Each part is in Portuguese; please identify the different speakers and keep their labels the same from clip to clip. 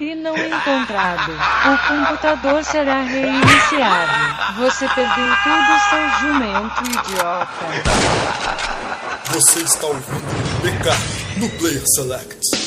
Speaker 1: IP não encontrado. O computador será reiniciado. Você perdeu tudo, seu jumento idiota.
Speaker 2: Você está ouvindo BK no Player Select.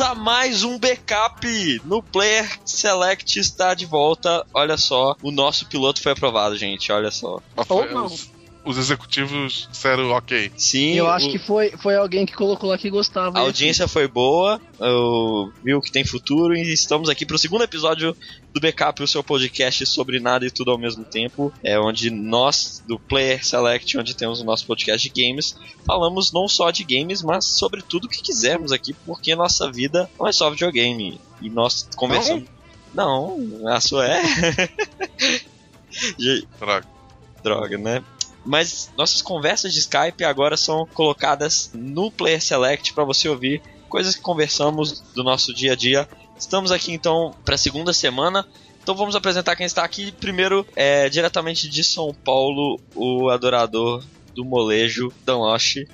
Speaker 3: A mais um backup no Player Select está de volta. Olha só, o nosso piloto foi aprovado, gente. Olha só.
Speaker 4: Ou. Os, executivos disseram ok.
Speaker 3: Sim.
Speaker 5: Eu acho o... que foi, foi alguém que colocou lá que gostava.
Speaker 3: A audiência foi boa, eu, viu que tem futuro e estamos aqui para o segundo episódio do Backup, o seu podcast sobre nada e tudo ao mesmo tempo. É onde nós, do Player Select, onde temos o nosso podcast de games, falamos não só de games, mas sobre tudo que quisermos aqui, porque nossa vida não é só videogame. E nós conversamos. Não, não a sua é.
Speaker 4: Droga.
Speaker 3: Droga, né? Mas nossas conversas de Skype agora são colocadas no Player Select para você ouvir coisas que conversamos do nosso dia a dia Estamos aqui então para a segunda semana. Então vamos apresentar quem está aqui. Primeiro, é, diretamente de São Paulo, o adorador do molejo, Danloche.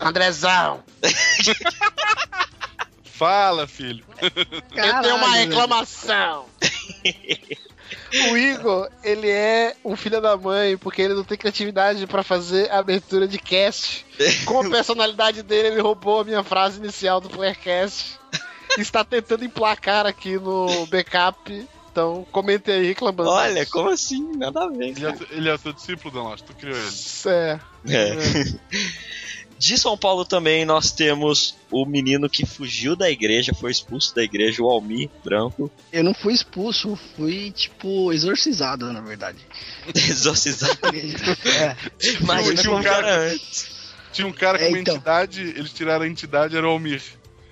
Speaker 6: Andrezão!
Speaker 4: Fala, filho.
Speaker 6: Caralho, Eu tenho uma reclamação. o Igor, ele é um filho da mãe porque ele não tem criatividade para fazer abertura de cast. Com a personalidade dele, ele roubou a minha frase inicial do Playercast está tentando emplacar aqui no backup. Então, comente aí reclamando.
Speaker 3: Olha, como assim? Nada a ver.
Speaker 4: Ele é, ele é seu discípulo, Danos, tu criou ele.
Speaker 6: É. é.
Speaker 3: é. De São Paulo também nós temos o menino que fugiu da igreja, foi expulso da igreja, o Almir Branco.
Speaker 5: Eu não fui expulso, fui, tipo, exorcizado, na verdade.
Speaker 3: exorcizado?
Speaker 5: é.
Speaker 3: Imagina tinha um cara antes.
Speaker 4: Tinha um cara com é, uma então. entidade, eles tiraram a entidade, era o Almir.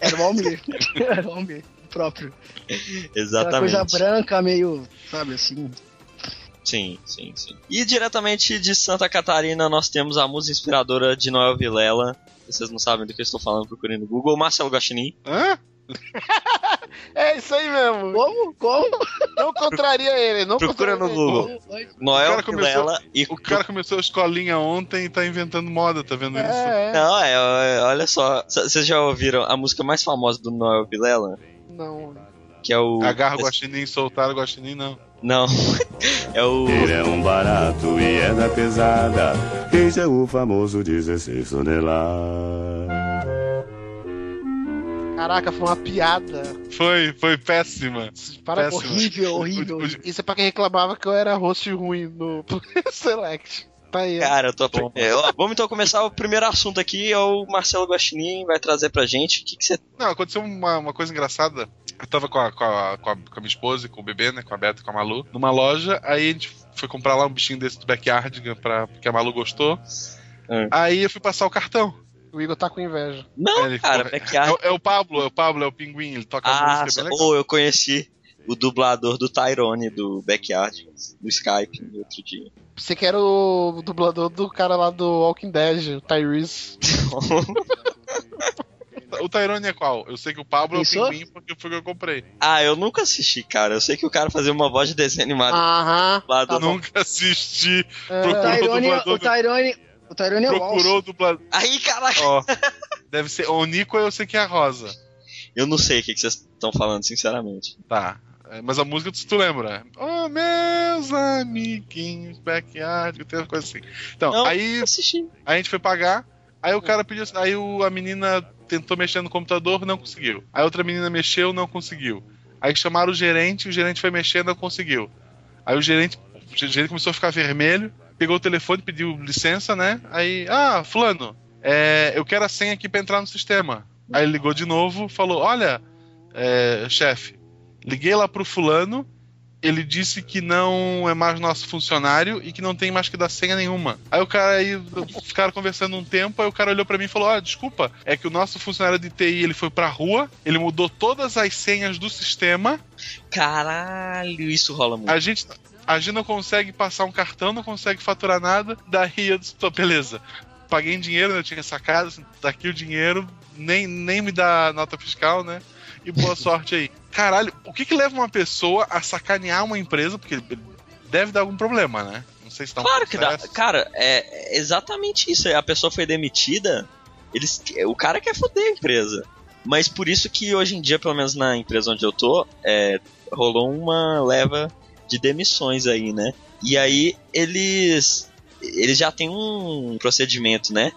Speaker 5: Era o Almir. Era o Almir próprio.
Speaker 3: Exatamente.
Speaker 5: Aquela coisa branca, meio, sabe, assim.
Speaker 3: Sim, sim, sim. E diretamente de Santa Catarina nós temos a música inspiradora de Noel Vilela. Vocês não sabem do que eu estou falando, procurem no Google. Marcelo Gachinin.
Speaker 4: Hã?
Speaker 6: é isso aí mesmo.
Speaker 5: Como? Como?
Speaker 6: Não contraria ele. Não
Speaker 3: Procura no Google. Noel Vilela
Speaker 4: e. O cara começou a escolinha ontem e tá inventando moda, tá vendo é, isso?
Speaker 3: É. Não, é, é, olha só. Vocês já ouviram a música mais famosa do Noel Vilela?
Speaker 6: Não.
Speaker 3: Que é o.
Speaker 4: Agarra o guaxinim, soltar o guaxinim, não.
Speaker 3: Não. É o.
Speaker 7: Ele é um barato e é da pesada. Esse é o famoso 16 toneladas.
Speaker 6: Caraca, foi uma piada.
Speaker 4: Foi, foi péssima.
Speaker 6: Para péssima. horrível, horrível. Isso é pra quem reclamava que eu era host ruim no Select. Tá aí,
Speaker 3: Cara, eu tô aprendendo. É, vamos então começar o primeiro assunto aqui, é o Marcelo Guaxinim vai trazer pra gente. O que, que você.
Speaker 4: Não, aconteceu uma, uma coisa engraçada. Eu tava com a, com, a, com, a, com a minha esposa e com o bebê, né? Com a Beta e com a Malu, numa loja, aí a gente foi comprar lá um bichinho desse do backyard pra, porque a Malu gostou. É. Aí eu fui passar o cartão.
Speaker 6: O Igor tá com inveja.
Speaker 3: Não, ele, cara,
Speaker 4: é, é, o Pablo, é o Pablo, é o pinguim, ele toca
Speaker 3: ah, música bem Ou eu conheci o dublador do Tyrone do Backyard, do Skype, no outro dia.
Speaker 6: Você que era o dublador do cara lá do Walking Dead, o Tyrese.
Speaker 4: o Tyrone é qual? Eu sei que o Pablo Isso? é o pinguim porque foi o que eu comprei.
Speaker 3: Ah, eu nunca assisti, cara. Eu sei que o cara fazia uma voz de desenho animado.
Speaker 6: Aham.
Speaker 4: Lá do... tá nunca assisti.
Speaker 5: É. O Tyrone, o Tyrone, o Tyrone é
Speaker 4: Procurou o dublador.
Speaker 3: Aí, caraca!
Speaker 4: Ó, deve ser. O Nico eu sei que é a Rosa.
Speaker 3: Eu não sei o que vocês estão falando, sinceramente.
Speaker 4: Tá. É, mas a música tu, tu lembra? Oh, meus amiguinhos, backyard, tem uma coisa assim. Então,
Speaker 3: não,
Speaker 4: aí
Speaker 3: assisti.
Speaker 4: a gente foi pagar, aí o cara pediu. Aí o, a menina tentou mexer no computador, não conseguiu. Aí outra menina mexeu, não conseguiu. Aí chamaram o gerente, o gerente foi mexer, não conseguiu. Aí o gerente, o gerente começou a ficar vermelho pegou o telefone, pediu licença, né? Aí, ah, fulano, é, eu quero a senha aqui para entrar no sistema. Aí ligou de novo, falou: Olha, é, chefe, liguei lá pro fulano ele disse que não é mais nosso funcionário e que não tem mais que dar senha nenhuma. Aí o cara aí ficaram conversando um tempo, aí o cara olhou pra mim e falou: "Ah, desculpa, é que o nosso funcionário de TI, ele foi pra rua, ele mudou todas as senhas do sistema,
Speaker 3: Caralho, isso rola muito.
Speaker 4: a gente a gente não consegue passar um cartão, não consegue faturar nada, daí eu disse, "Tô, beleza. Paguei em dinheiro, né, eu tinha sacado, assim, daqui o dinheiro, nem, nem me dá nota fiscal, né? E boa sorte aí. Caralho, o que que leva uma pessoa a sacanear uma empresa? Porque deve dar algum problema, né? Não sei se tá um
Speaker 3: Claro que dá.
Speaker 4: processo.
Speaker 3: Cara, é exatamente isso. A pessoa foi demitida, eles, o cara quer foder a empresa. Mas por isso que hoje em dia, pelo menos na empresa onde eu tô, é, rolou uma leva de demissões aí, né? E aí eles eles já têm um procedimento, né?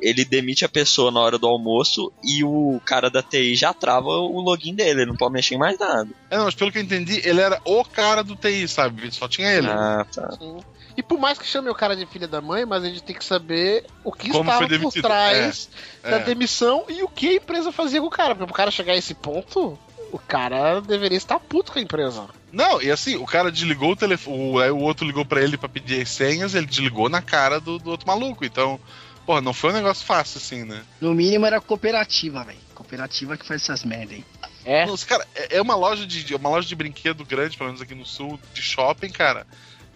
Speaker 3: Ele demite a pessoa na hora do almoço e o cara da TI já trava o login dele, ele não pode mexer em mais nada.
Speaker 4: É, não, mas pelo que eu entendi, ele era o cara do TI, sabe? Só tinha ele.
Speaker 3: Ah, tá.
Speaker 6: Sim. E por mais que chame o cara de filha da mãe, mas a gente tem que saber o que
Speaker 4: Como
Speaker 6: estava por trás
Speaker 4: É,
Speaker 6: da
Speaker 4: é.
Speaker 6: demissão e o que a empresa fazia com o cara. Porque pro cara chegar a esse ponto, o cara deveria estar puto com a empresa.
Speaker 4: Não, e assim, o cara desligou o telefone, o, aí o outro ligou pra ele pra pedir as senhas, ele desligou na cara do, do outro maluco. Então, porra, não foi um negócio fácil assim, né?
Speaker 5: No mínimo era cooperativa, velho. Cooperativa que faz essas merda aí.
Speaker 6: É.
Speaker 4: Nossa, cara, é é uma loja de uma loja de brinquedo grande, pelo menos aqui no sul, de shopping, cara.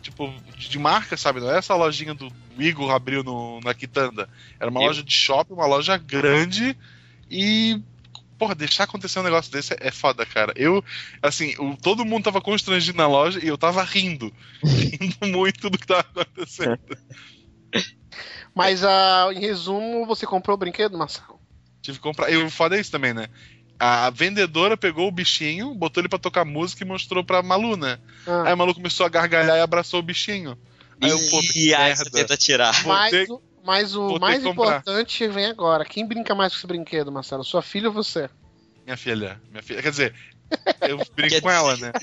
Speaker 4: Tipo, de, de marca, sabe? Não é essa lojinha do Igor abriu no, na Quitanda. Era uma
Speaker 3: Eu-
Speaker 4: loja de shopping, uma loja grande e. Porra, deixar acontecer um negócio desse é, é foda, cara. Eu, assim, o- todo mundo tava constrangido na loja e eu tava rindo. rindo muito do que tava acontecendo.
Speaker 6: Mas ah, em resumo, você comprou o brinquedo, Marcelo?
Speaker 4: Tive que comprar. E o foda é isso também, né? A vendedora pegou o bichinho, botou ele pra tocar música e mostrou pra Malu, né?
Speaker 6: Ah,
Speaker 4: Aí a Malu começou a gargalhar e abraçou o bichinho. Aí eu, puta, que
Speaker 3: E aí
Speaker 4: merda.
Speaker 3: você tenta tirar.
Speaker 6: mas,
Speaker 4: ter-
Speaker 6: o, mas o mais importante vem agora. Quem brinca mais com esse brinquedo, Marcelo? Sua filha ou você?
Speaker 4: Minha filha, minha filha. Quer dizer, eu brinco com ela, né?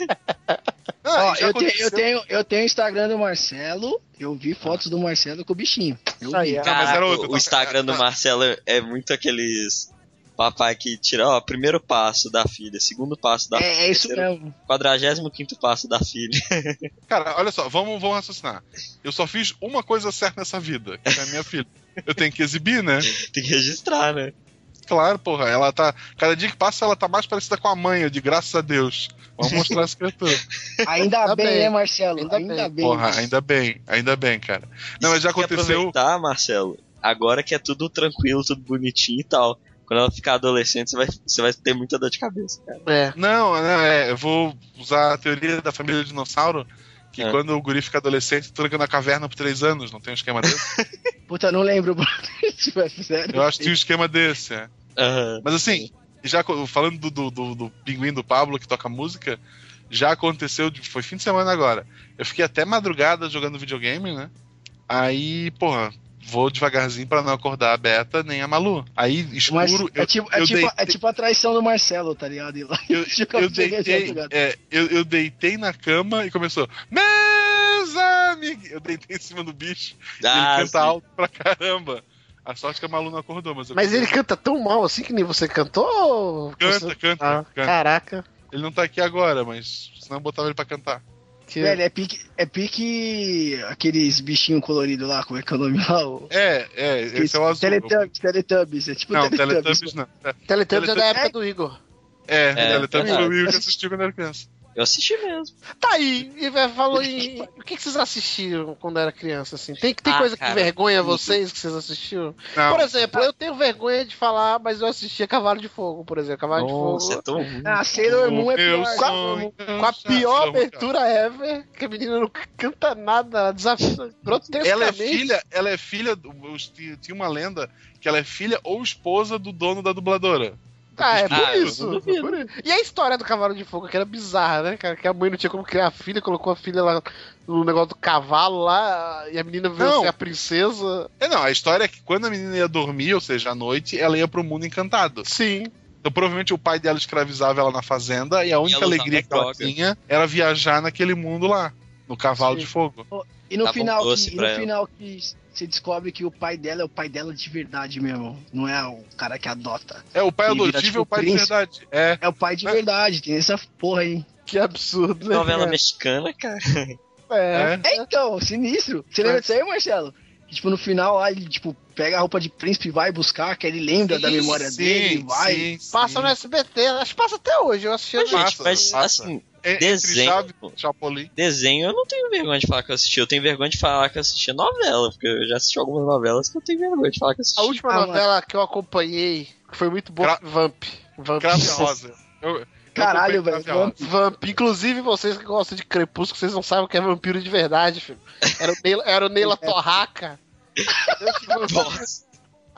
Speaker 4: Não,
Speaker 5: Ó, eu, tenho,
Speaker 4: aconteceu-
Speaker 5: eu, tenho, eu tenho o Instagram do Marcelo, eu vi fotos do Marcelo com o bichinho. Eu
Speaker 6: Isso
Speaker 5: vi.
Speaker 6: é.
Speaker 4: Era outro,
Speaker 3: o
Speaker 4: tá?
Speaker 3: Instagram do Marcelo é muito aqueles papai que tira, ó, primeiro passo da filha, segundo passo da
Speaker 5: É, é isso
Speaker 3: terceiro,
Speaker 5: mesmo.
Speaker 3: quadragésimo quinto passo da filha.
Speaker 4: Cara, olha só, vamos, vamos raciocinar. Eu só fiz uma coisa certa nessa vida, que é a minha filha. Eu tenho que exibir, né?
Speaker 3: Tem que registrar, né?
Speaker 4: Claro, porra, ela tá. Cada dia que passa, ela tá mais parecida com a mãe, de graças a Deus. Vamos mostrar essa criatura.
Speaker 5: Ainda
Speaker 6: Ainda
Speaker 5: bem,
Speaker 6: bem,
Speaker 5: né, Marcelo?
Speaker 6: ainda
Speaker 5: Ainda,
Speaker 6: bem.
Speaker 5: bem.
Speaker 4: Porra, ainda bem, ainda bem, cara. Não, mas já aconteceu.
Speaker 3: aproveitar, Marcelo, agora que é tudo tranquilo, tudo bonitinho e tal. Quando ela ficar adolescente, você vai, você vai ter muita dor de cabeça, cara.
Speaker 6: É.
Speaker 4: Não, não, é, eu vou usar a teoria da família dinossauro. Que
Speaker 3: É.
Speaker 4: quando o guri fica adolescente, tranca na caverna por três anos, não tem um esquema desse?
Speaker 5: Puta, não lembro, tipo, é sério.
Speaker 4: Eu acho que tinha um esquema desse, é. Mas assim, já falando do, do, do, do pinguim do Pablo que toca música, já aconteceu, foi fim de semana agora. Eu fiquei até madrugada jogando videogame, né? Aí, porra, vou devagarzinho pra não acordar a Beta nem a Malu. Aí,
Speaker 5: Mas
Speaker 4: escuro,
Speaker 5: é,
Speaker 4: eu,
Speaker 5: tipo, é,
Speaker 4: eu
Speaker 5: tipo,
Speaker 4: deitei-
Speaker 5: é tipo a traição do Marcelo, tá ligado? E lá-
Speaker 4: eu, eu
Speaker 5: de
Speaker 4: deitei,
Speaker 5: madrugada.
Speaker 4: é, eu, eu deitei na cama e começou. Meus amigos! Eu deitei em cima do bicho. e
Speaker 3: Ah,
Speaker 4: ele canta
Speaker 3: sim.
Speaker 4: alto pra caramba. A sorte que a Malu não acordou, mas eu
Speaker 6: Mas ele canta tão mal assim que nem você cantou?
Speaker 4: canta,
Speaker 6: Você-
Speaker 4: canta,
Speaker 6: Ah,
Speaker 4: canta.
Speaker 6: caraca.
Speaker 4: Ele não tá aqui agora, mas senão eu botava ele pra cantar.
Speaker 6: Que...
Speaker 5: Velho, é pique, é pique aqueles bichinhos coloridos lá, como é que é o nome lá? O...
Speaker 4: É, é, esse é o azul.
Speaker 5: Teletubbies, Teletubbies, é tipo
Speaker 4: Não,
Speaker 5: Teletubbies.
Speaker 4: Teletubbies não. É,
Speaker 6: Teletubbies é da época do Igor.
Speaker 4: é,
Speaker 3: É,
Speaker 4: Teletubbies
Speaker 3: é.
Speaker 4: foi o Will que assistiu quando era criança.
Speaker 3: Eu assisti mesmo.
Speaker 6: Tá aí, e vai- falou em. O que, que vocês assistiram quando era criança, assim? Tem, tem
Speaker 3: Ah,
Speaker 6: coisa
Speaker 3: cara,
Speaker 6: que vergonha vocês que vocês assistiram?
Speaker 4: Não,
Speaker 6: Por exemplo, eu tenho vergonha de falar, mas eu assistia Cavalo de Fogo, por exemplo. Cavalo
Speaker 3: Nossa,
Speaker 6: de
Speaker 3: é
Speaker 6: Fogo.
Speaker 3: tão ruim.
Speaker 5: Ah, Sailor Moon é pior.
Speaker 4: sonho,
Speaker 6: Com a pior abertura ever, que a menina não canta nada, ela desafia grotescamente.
Speaker 4: Ela é filha, ela é filha. tinha uma lenda que ela é filha ou esposa do dono da dubladora.
Speaker 6: Ah, é por
Speaker 3: Ah,
Speaker 6: isso.
Speaker 3: duvido.
Speaker 6: por isso. E a história do Cavalo de Fogo, que era bizarra, né, cara? Que a mãe não tinha como criar a filha, colocou a filha lá no negócio do cavalo lá, e a menina veio
Speaker 4: Não.
Speaker 6: ser a princesa.
Speaker 4: É, não, a história é que quando a menina ia dormir, ou seja, à noite, ela ia pro mundo encantado.
Speaker 6: Sim.
Speaker 4: Então provavelmente o pai dela escravizava ela na fazenda e a única
Speaker 3: usava
Speaker 4: alegria que ela
Speaker 3: droga.
Speaker 4: tinha era viajar naquele mundo lá, no cavalo
Speaker 6: Sim.
Speaker 4: de fogo.
Speaker 5: E no
Speaker 3: Dava um
Speaker 5: final, que, e
Speaker 3: pra
Speaker 5: no final que você descobre que o pai dela é o pai dela de verdade mesmo. Não é o cara que adota.
Speaker 4: É, o pai
Speaker 5: Ele vira,
Speaker 4: adotivo
Speaker 5: tipo,
Speaker 4: é o pai de
Speaker 5: príncipe.
Speaker 4: verdade. É.
Speaker 5: É o pai de
Speaker 4: É.
Speaker 5: verdade, tem essa porra aí.
Speaker 6: Que absurdo, né?
Speaker 3: Novela
Speaker 6: cara?
Speaker 3: mexicana, cara.
Speaker 6: É.
Speaker 4: É.
Speaker 5: É, então, sinistro. Você lembra disso aí, Marcelo? Que, tipo, no final lá, ele, tipo, pega a roupa de príncipe e vai buscar, que ele lembra da memória
Speaker 4: Sim,
Speaker 5: dele, vai.
Speaker 4: sim, sim.
Speaker 6: Passa no SBT, acho que passa até hoje. Eu assisti
Speaker 3: Mas, gente, mas
Speaker 4: passa.
Speaker 3: assim,
Speaker 4: É,
Speaker 3: Desenho.
Speaker 4: Chaves Chapolin.
Speaker 3: desenho eu não tenho vergonha de falar que eu assisti. Eu tenho vergonha de falar que eu assistia novela, porque eu já assisti algumas novelas que eu tenho vergonha de falar que eu assisti.
Speaker 6: A última
Speaker 5: Ah,
Speaker 6: novela que eu acompanhei, que foi muito boa,
Speaker 4: Gra-
Speaker 6: Vamp. Vamp.
Speaker 4: Rosa. Eu,
Speaker 5: Caralho, velho,
Speaker 4: Rosa.
Speaker 6: Vamp. Inclusive vocês que gostam de Crepúsculo, vocês não sabem o que é vampiro de verdade, filho. Era o Neila, era o Neila Torraca.
Speaker 3: Nossa.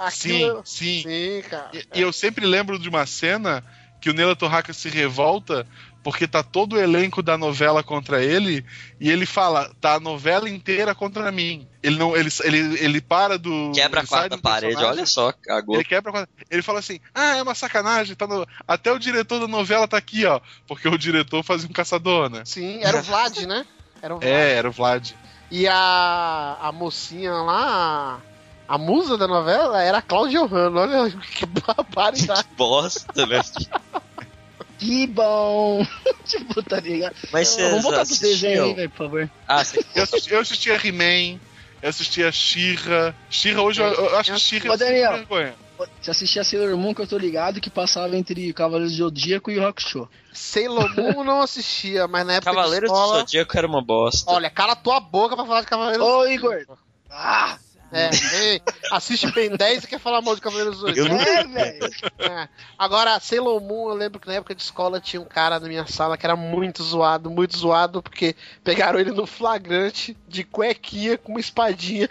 Speaker 4: Sim,
Speaker 6: Aquilo-
Speaker 4: sim.
Speaker 6: Sim, cara.
Speaker 4: E, e eu sempre lembro de uma cena que o Neila Torraca se revolta porque tá todo o elenco da novela contra ele e ele fala, tá a novela inteira contra mim. Ele não, ele, ele, ele para do
Speaker 3: Quebra a quarta
Speaker 4: do
Speaker 3: parede, olha só, cagou.
Speaker 4: Ele quebra a quarta- Ele fala assim: "Ah, é uma sacanagem, tá no- até o diretor da novela tá aqui, ó, porque o diretor fazia um caçador, né?"
Speaker 6: Sim, era o Vlad, né? Era o Vlad.
Speaker 4: É, era o Vlad.
Speaker 6: E a, a mocinha lá, a musa da novela, era a Cláudia Hanna. Olha que barbaridade.
Speaker 3: Bosta, né?
Speaker 5: Que bom. tipo, tá ligado?
Speaker 3: Mas vocês
Speaker 5: Vamos voltar pros desenhos aí, velho, por favor.
Speaker 3: Ah, você...
Speaker 4: Eu assisti- eu assistia He-Man, eu assistia She-Ra. She-Ra hoje eu, eu acho que She-Ra
Speaker 5: Ô,
Speaker 4: é
Speaker 5: Daniel.
Speaker 4: vergonha.
Speaker 5: Você assistia Sailor Moon, que eu tô ligado, que passava entre Cavaleiros de Zodíaco e Rock Show.
Speaker 6: Sailor Moon eu não assistia, mas na época
Speaker 3: Cavaleiro
Speaker 6: de
Speaker 3: do
Speaker 6: escola...
Speaker 3: Zodíaco era uma bosta.
Speaker 6: Olha, cala tua boca pra falar de Cavaleiro
Speaker 5: Ô,
Speaker 6: do
Speaker 5: Igor. Ah!
Speaker 6: É, ei, assiste Ben 10 e quer falar mal de Cavaleiro do Zodíaco.
Speaker 5: É, velho.
Speaker 6: É. Agora, Sailor Moon, eu lembro que na época de escola tinha um cara na minha sala que era muito zoado, muito zoado, porque pegaram ele no flagrante de cuequinha com uma espadinha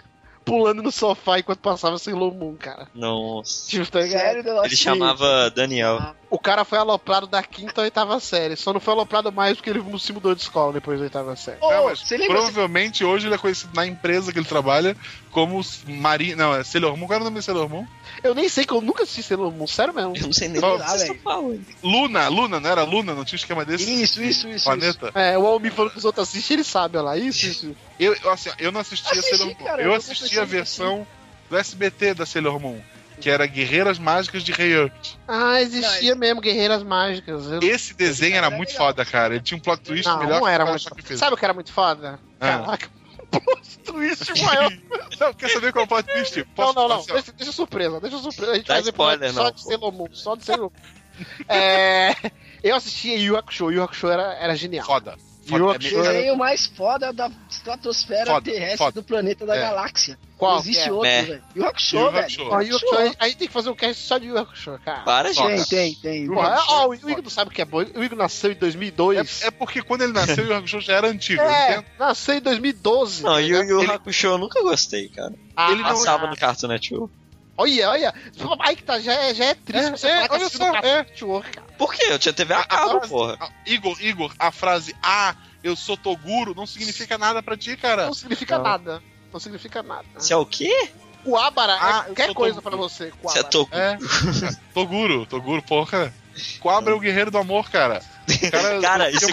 Speaker 6: pulando no sofá enquanto passava Sailor Moon, cara.
Speaker 3: Nossa.
Speaker 6: Tipo, tá?
Speaker 5: Sério?
Speaker 3: Ele chamava Daniel.
Speaker 6: O cara foi aloprado da quinta ou oitava série. Só não foi aloprado mais porque ele se mudou de escola depois da oitava série.
Speaker 4: Não, mas
Speaker 5: você lembra?
Speaker 4: provavelmente hoje ele é conhecido na empresa que ele trabalha como Marinho. Não, é Sailor Moon. Qual era o nome de Sailor Moon?
Speaker 6: Eu nem sei que eu nunca assisti Sailor Moon, sério mesmo.
Speaker 3: Eu não sei nem que vocês
Speaker 5: velho.
Speaker 4: Luna, Luna, não era Luna? Não tinha um esquema desse?
Speaker 5: Isso, isso, isso. isso.
Speaker 4: Planeta?
Speaker 6: É, o Almi falando que os outros assistem, ele sabe, olha lá. Isso, isso.
Speaker 4: Eu, assim, eu não assistia
Speaker 5: Assisti,
Speaker 4: Sailor Moon.
Speaker 5: cara,
Speaker 4: eu
Speaker 5: eu
Speaker 4: assisti
Speaker 5: assisti,
Speaker 4: a versão do SBT da Sailor Moon, que era Guerreiras Mágicas de Rei Earth.
Speaker 6: Ah, existia mesmo Guerreiras Mágicas. Eu...
Speaker 4: Esse desenho era
Speaker 5: Era
Speaker 4: muito
Speaker 5: legal.
Speaker 4: foda, cara. Ele tinha um plot twist
Speaker 6: Não,
Speaker 4: melhor
Speaker 6: não era muito foda. Sabe o que era muito foda?
Speaker 4: Ah.
Speaker 6: Caraca. Plot twist maior.
Speaker 4: Não, quer saber qual é o plot twist?
Speaker 6: Não,
Speaker 4: Posso-
Speaker 6: não, não.
Speaker 4: ó,
Speaker 6: Deixa, deixa surpresa, deixa surpresa. A gente
Speaker 3: Dá
Speaker 6: faz episódio
Speaker 3: spoiler,
Speaker 6: só
Speaker 3: não,
Speaker 6: de. Sailor Moon, só de Sailor Moon. é, eu assistia Yu Hakusho, Yu Hakusho era, era genial.
Speaker 4: Foda.
Speaker 6: E o
Speaker 4: foda. É
Speaker 6: era-
Speaker 5: desenho mais foda da estratosfera
Speaker 4: Foda,
Speaker 5: terrestre
Speaker 4: foda.
Speaker 5: do planeta da
Speaker 4: É.
Speaker 5: galáxia.
Speaker 6: Qual
Speaker 5: Não existe
Speaker 6: é?
Speaker 5: outro,
Speaker 3: É.
Speaker 5: velho. O
Speaker 4: Yu Hakusho.
Speaker 5: velho.
Speaker 6: Yu aí, aí tem que fazer um cast só de Yu Hakusho, cara.
Speaker 3: Para, gente.
Speaker 5: Tem, tem, tem.
Speaker 4: Yu
Speaker 6: Porra, ó, o Igor não sabe o que é bom. O Igor nasceu em 2002.
Speaker 4: É, é porque quando ele nasceu, o Hakusho já era antigo.
Speaker 6: É, nasceu em 2012.
Speaker 3: Não, e o
Speaker 6: ligado?
Speaker 3: Yu Hakusho eu nunca gostei, cara.
Speaker 6: Ah,
Speaker 4: ele não-
Speaker 3: Passava
Speaker 6: ah,
Speaker 3: no Cartoon Network.
Speaker 6: Olha, olha. Aí que tá, já é, já é triste
Speaker 4: É,
Speaker 6: você
Speaker 4: é,
Speaker 6: falar que
Speaker 4: olha só,
Speaker 6: Cartoon
Speaker 4: é.
Speaker 6: Network, cara.
Speaker 3: Por quê? Eu tinha TV a
Speaker 4: A- a
Speaker 3: cabo,
Speaker 4: frase-
Speaker 3: porra.
Speaker 4: a- Igor, Igor, a frase Ah, eu sou Toguro não significa nada pra ti, cara.
Speaker 6: Não significa
Speaker 3: Não.
Speaker 6: nada. Não significa nada.
Speaker 3: Você é o quê?
Speaker 6: Coabara
Speaker 4: Ah,
Speaker 6: é qualquer coisa
Speaker 4: Toguro.
Speaker 6: pra você.
Speaker 3: Você é. Toku.
Speaker 4: É. Toguro, Toguro, porra. Coabra é o guerreiro do amor, cara. O cara,
Speaker 3: Cara, e se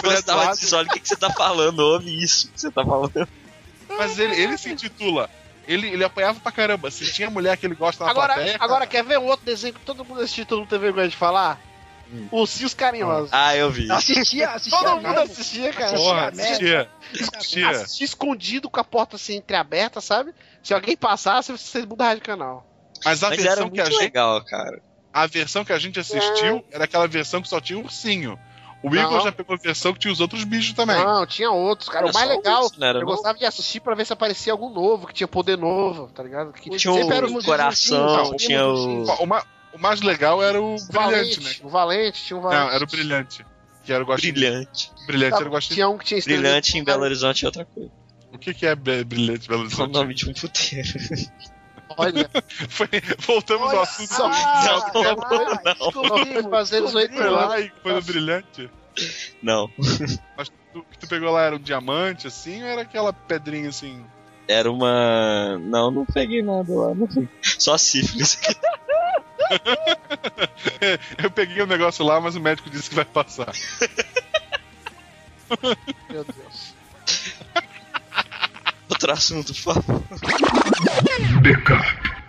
Speaker 3: disso, olha o que, que você tá falando. Ouve isso que você tá falando.
Speaker 4: Mas ele, ele se intitula. Ele, ele apanhava pra caramba. Se tinha mulher que ele gosta na
Speaker 6: Agora,
Speaker 4: plateia.
Speaker 6: agora quer ver um outro desenho que todo mundo assistiu, todo mundo teve vergonha de falar? Ursinhos Carinhosos.
Speaker 3: Ah, eu vi.
Speaker 5: Assistia, assistia.
Speaker 6: Todo mundo assistia, cara.
Speaker 4: Porra,
Speaker 5: assistia
Speaker 4: assistia. Assistia.
Speaker 6: Escondido com a porta assim entreaberta, sabe? Se alguém passasse, você mudava de canal.
Speaker 4: Mas a
Speaker 3: Mas era
Speaker 4: versão que a
Speaker 3: muito
Speaker 4: gente.
Speaker 3: legal, cara.
Speaker 4: A versão que a gente assistiu era aquela versão que só tinha ursinho. O
Speaker 6: Não.
Speaker 4: Igor já pegou a versão que tinha os outros bichos também.
Speaker 6: Não, tinha outros, cara.
Speaker 3: Era
Speaker 6: o mais legal,
Speaker 3: isso, era
Speaker 6: eu gostava de assistir pra ver se aparecia algum novo, que tinha poder novo, tá ligado? Que
Speaker 3: Tinha
Speaker 6: sempre era
Speaker 3: o coração, tinha o.
Speaker 4: O, ma- o mais legal era o brilhante,
Speaker 6: Valente,
Speaker 4: né?
Speaker 6: o Valente, tinha o Valente.
Speaker 4: Não, era o brilhante. Que era o.
Speaker 3: Brilhante.
Speaker 4: Brilhante
Speaker 6: Tá,
Speaker 4: era o guaxinim.
Speaker 6: Tinha um que tinha
Speaker 3: Brilhante em Belo Horizonte é outra coisa.
Speaker 4: O que, que é br- brilhante Belo
Speaker 3: É o
Speaker 4: Horizonte?
Speaker 3: nome de um puteiro.
Speaker 6: Olha,
Speaker 4: Foi- voltamos ao
Speaker 5: Olha,
Speaker 4: assunto.
Speaker 5: ah,
Speaker 3: Não, não,
Speaker 5: ah,
Speaker 3: não.
Speaker 5: descobrimos,
Speaker 6: Foi fazer
Speaker 4: Foi
Speaker 6: 18
Speaker 5: descobrimos.
Speaker 6: anos.
Speaker 4: lá e foi no brilhante.
Speaker 3: Não.
Speaker 4: Mas tu, que tu pegou lá era um diamante, assim, ou era aquela pedrinha assim?
Speaker 3: Era uma. Não, não peguei nada lá. Não. Só sífilis.
Speaker 4: Eu peguei o negócio lá, mas o médico disse que vai passar.
Speaker 6: Meu Deus.
Speaker 3: Outro assunto, por favor.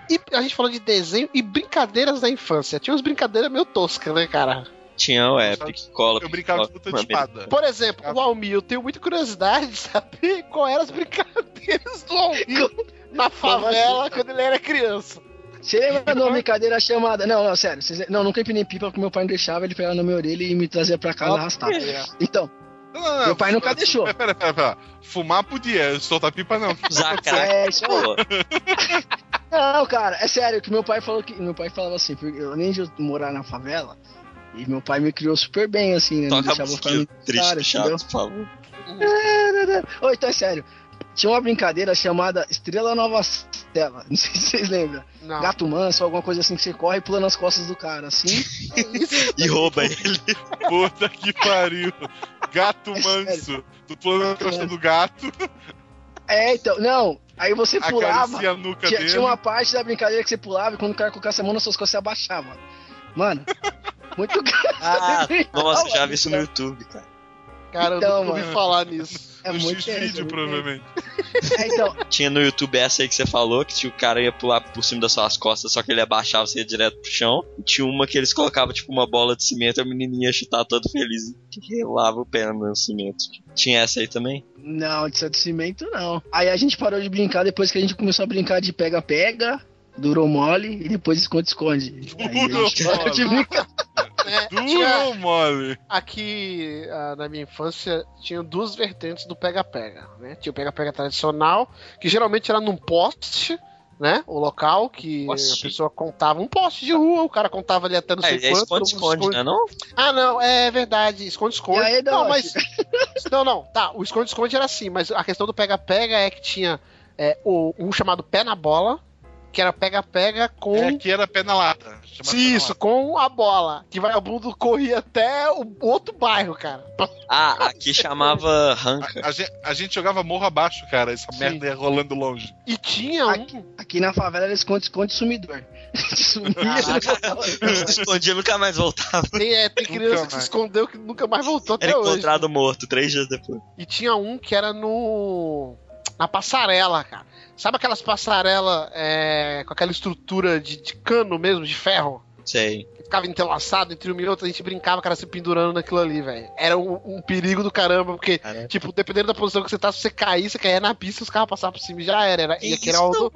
Speaker 6: E a gente falou de desenho e brincadeiras da infância. Tinha umas brincadeiras meio toscas, né, cara?
Speaker 3: Tinha o Epic, cola.
Speaker 4: Eu brincava de luta de espada.
Speaker 6: Por exemplo, o Almir, eu tenho muita curiosidade de saber qual eram as brincadeiras do Almir na favela quando ele era criança.
Speaker 5: Você lembra de uma brincadeira chamada. Não, não, sério. Não, nunca empinei pipa porque meu pai não deixava, ele pegava na minha orelha e me trazia pra casa arrastado. Então,
Speaker 4: Não, não, não.
Speaker 5: Meu pai nunca
Speaker 4: Pera,
Speaker 5: deixou.
Speaker 4: Pera, pera, pera. Fumar podia, soltar pipa não.
Speaker 3: Usar crack.
Speaker 5: é
Speaker 3: pô.
Speaker 5: Não, cara, é sério, que meu pai falou que. Meu pai falava assim, porque eu, além de eu morar na favela, e meu pai me criou super bem, assim, né? Não
Speaker 3: Toca
Speaker 5: deixava ficar
Speaker 3: triste
Speaker 5: cara, entendeu?
Speaker 3: por favor.
Speaker 5: Ô, então é sério. Tinha uma brincadeira chamada Estrela Nova Stella. Não sei se vocês lembram.
Speaker 6: Não.
Speaker 5: Gato manso, alguma coisa assim que você corre e pula nas costas do cara, assim.
Speaker 3: E rouba ele.
Speaker 4: Puta que pariu. Gato manso. Tu pulando na costa do gato,
Speaker 5: É, então, não. Aí você pulava.
Speaker 4: acaricia a nuca
Speaker 5: Tinha,
Speaker 4: dele.
Speaker 5: tinha uma parte da brincadeira que você pulava e quando o cara colocasse a mão nas suas costas, você abaixava. Mano, muito
Speaker 3: Ah, nossa, já vi isso no YouTube, cara.
Speaker 6: Cara,
Speaker 5: Então,
Speaker 6: eu nunca ouvi falar nisso.
Speaker 5: É
Speaker 4: no
Speaker 5: muito é muito
Speaker 4: provavelmente.
Speaker 5: É, então,
Speaker 3: Tinha no YouTube essa aí que você falou, que tinha o cara ia pular por cima das suas costas, só que ele abaixava você ia direto pro chão. E tinha uma que eles colocavam tipo uma bola de cimento e a menininha ia chutar todo feliz que relava o pé no cimento. Tinha essa aí também?
Speaker 5: não, de de cimento não. Aí a gente parou de brincar depois que a gente começou a brincar de pega-pega, durou mole e depois esconde-esconde. Aí a gente
Speaker 4: Durou
Speaker 5: parou de
Speaker 4: mole.
Speaker 5: brincar.
Speaker 6: É,
Speaker 4: Duro mole?
Speaker 6: aqui ah, na minha infância tinha duas vertentes do pega-pega, né? Tinha o pega-pega tradicional, que geralmente era num poste, né? O local que
Speaker 3: Poste.
Speaker 6: a pessoa contava um poste de rua, o cara contava ali até não sei
Speaker 3: É, é
Speaker 6: quanto. todo mundo
Speaker 3: esconde-esconde, né? Não?
Speaker 6: Ah, não, é verdade, esconde-esconde.
Speaker 5: E aí,
Speaker 6: Não,
Speaker 5: Doc?
Speaker 6: mas. Não, não, tá, o esconde-esconde era assim, mas a questão do pega-pega é que tinha é, o, um chamado pé na bola, que era pega-pega com.
Speaker 4: É, aqui era pé na lata. Chamava pé na
Speaker 6: Isso, com a bola. Que vagabundo corria até o outro bairro, cara.
Speaker 3: Ah, aqui chamava ranca.
Speaker 4: A, a gente, a gente jogava morro abaixo, cara. Essa
Speaker 6: Sim.
Speaker 4: merda ia rolando longe.
Speaker 6: E tinha um.
Speaker 5: Aqui, aqui na favela era esconde-esconde sumidor. Sumia,
Speaker 3: Escondia nunca mais voltava.
Speaker 6: Tem, é, tem
Speaker 4: Nunca
Speaker 6: criança que se
Speaker 4: mais.
Speaker 6: escondeu que nunca mais voltou até
Speaker 3: Era
Speaker 6: hoje.
Speaker 3: encontrado morto três dias depois.
Speaker 6: E tinha um que era no. Na passarela, cara. Sabe aquelas passarelas é, com aquela estrutura de, de cano mesmo, de ferro?
Speaker 3: Sei.
Speaker 6: Ficava entrelaçado entre uma e outra, a gente brincava, cara, se pendurando naquilo ali, velho. Era um, um perigo do caramba, porque,
Speaker 3: Caramba.
Speaker 6: tipo, dependendo da posição que você tá, se você cair, você caía na pista, os carros passavam por cima e já era. era e aqui era, rodo...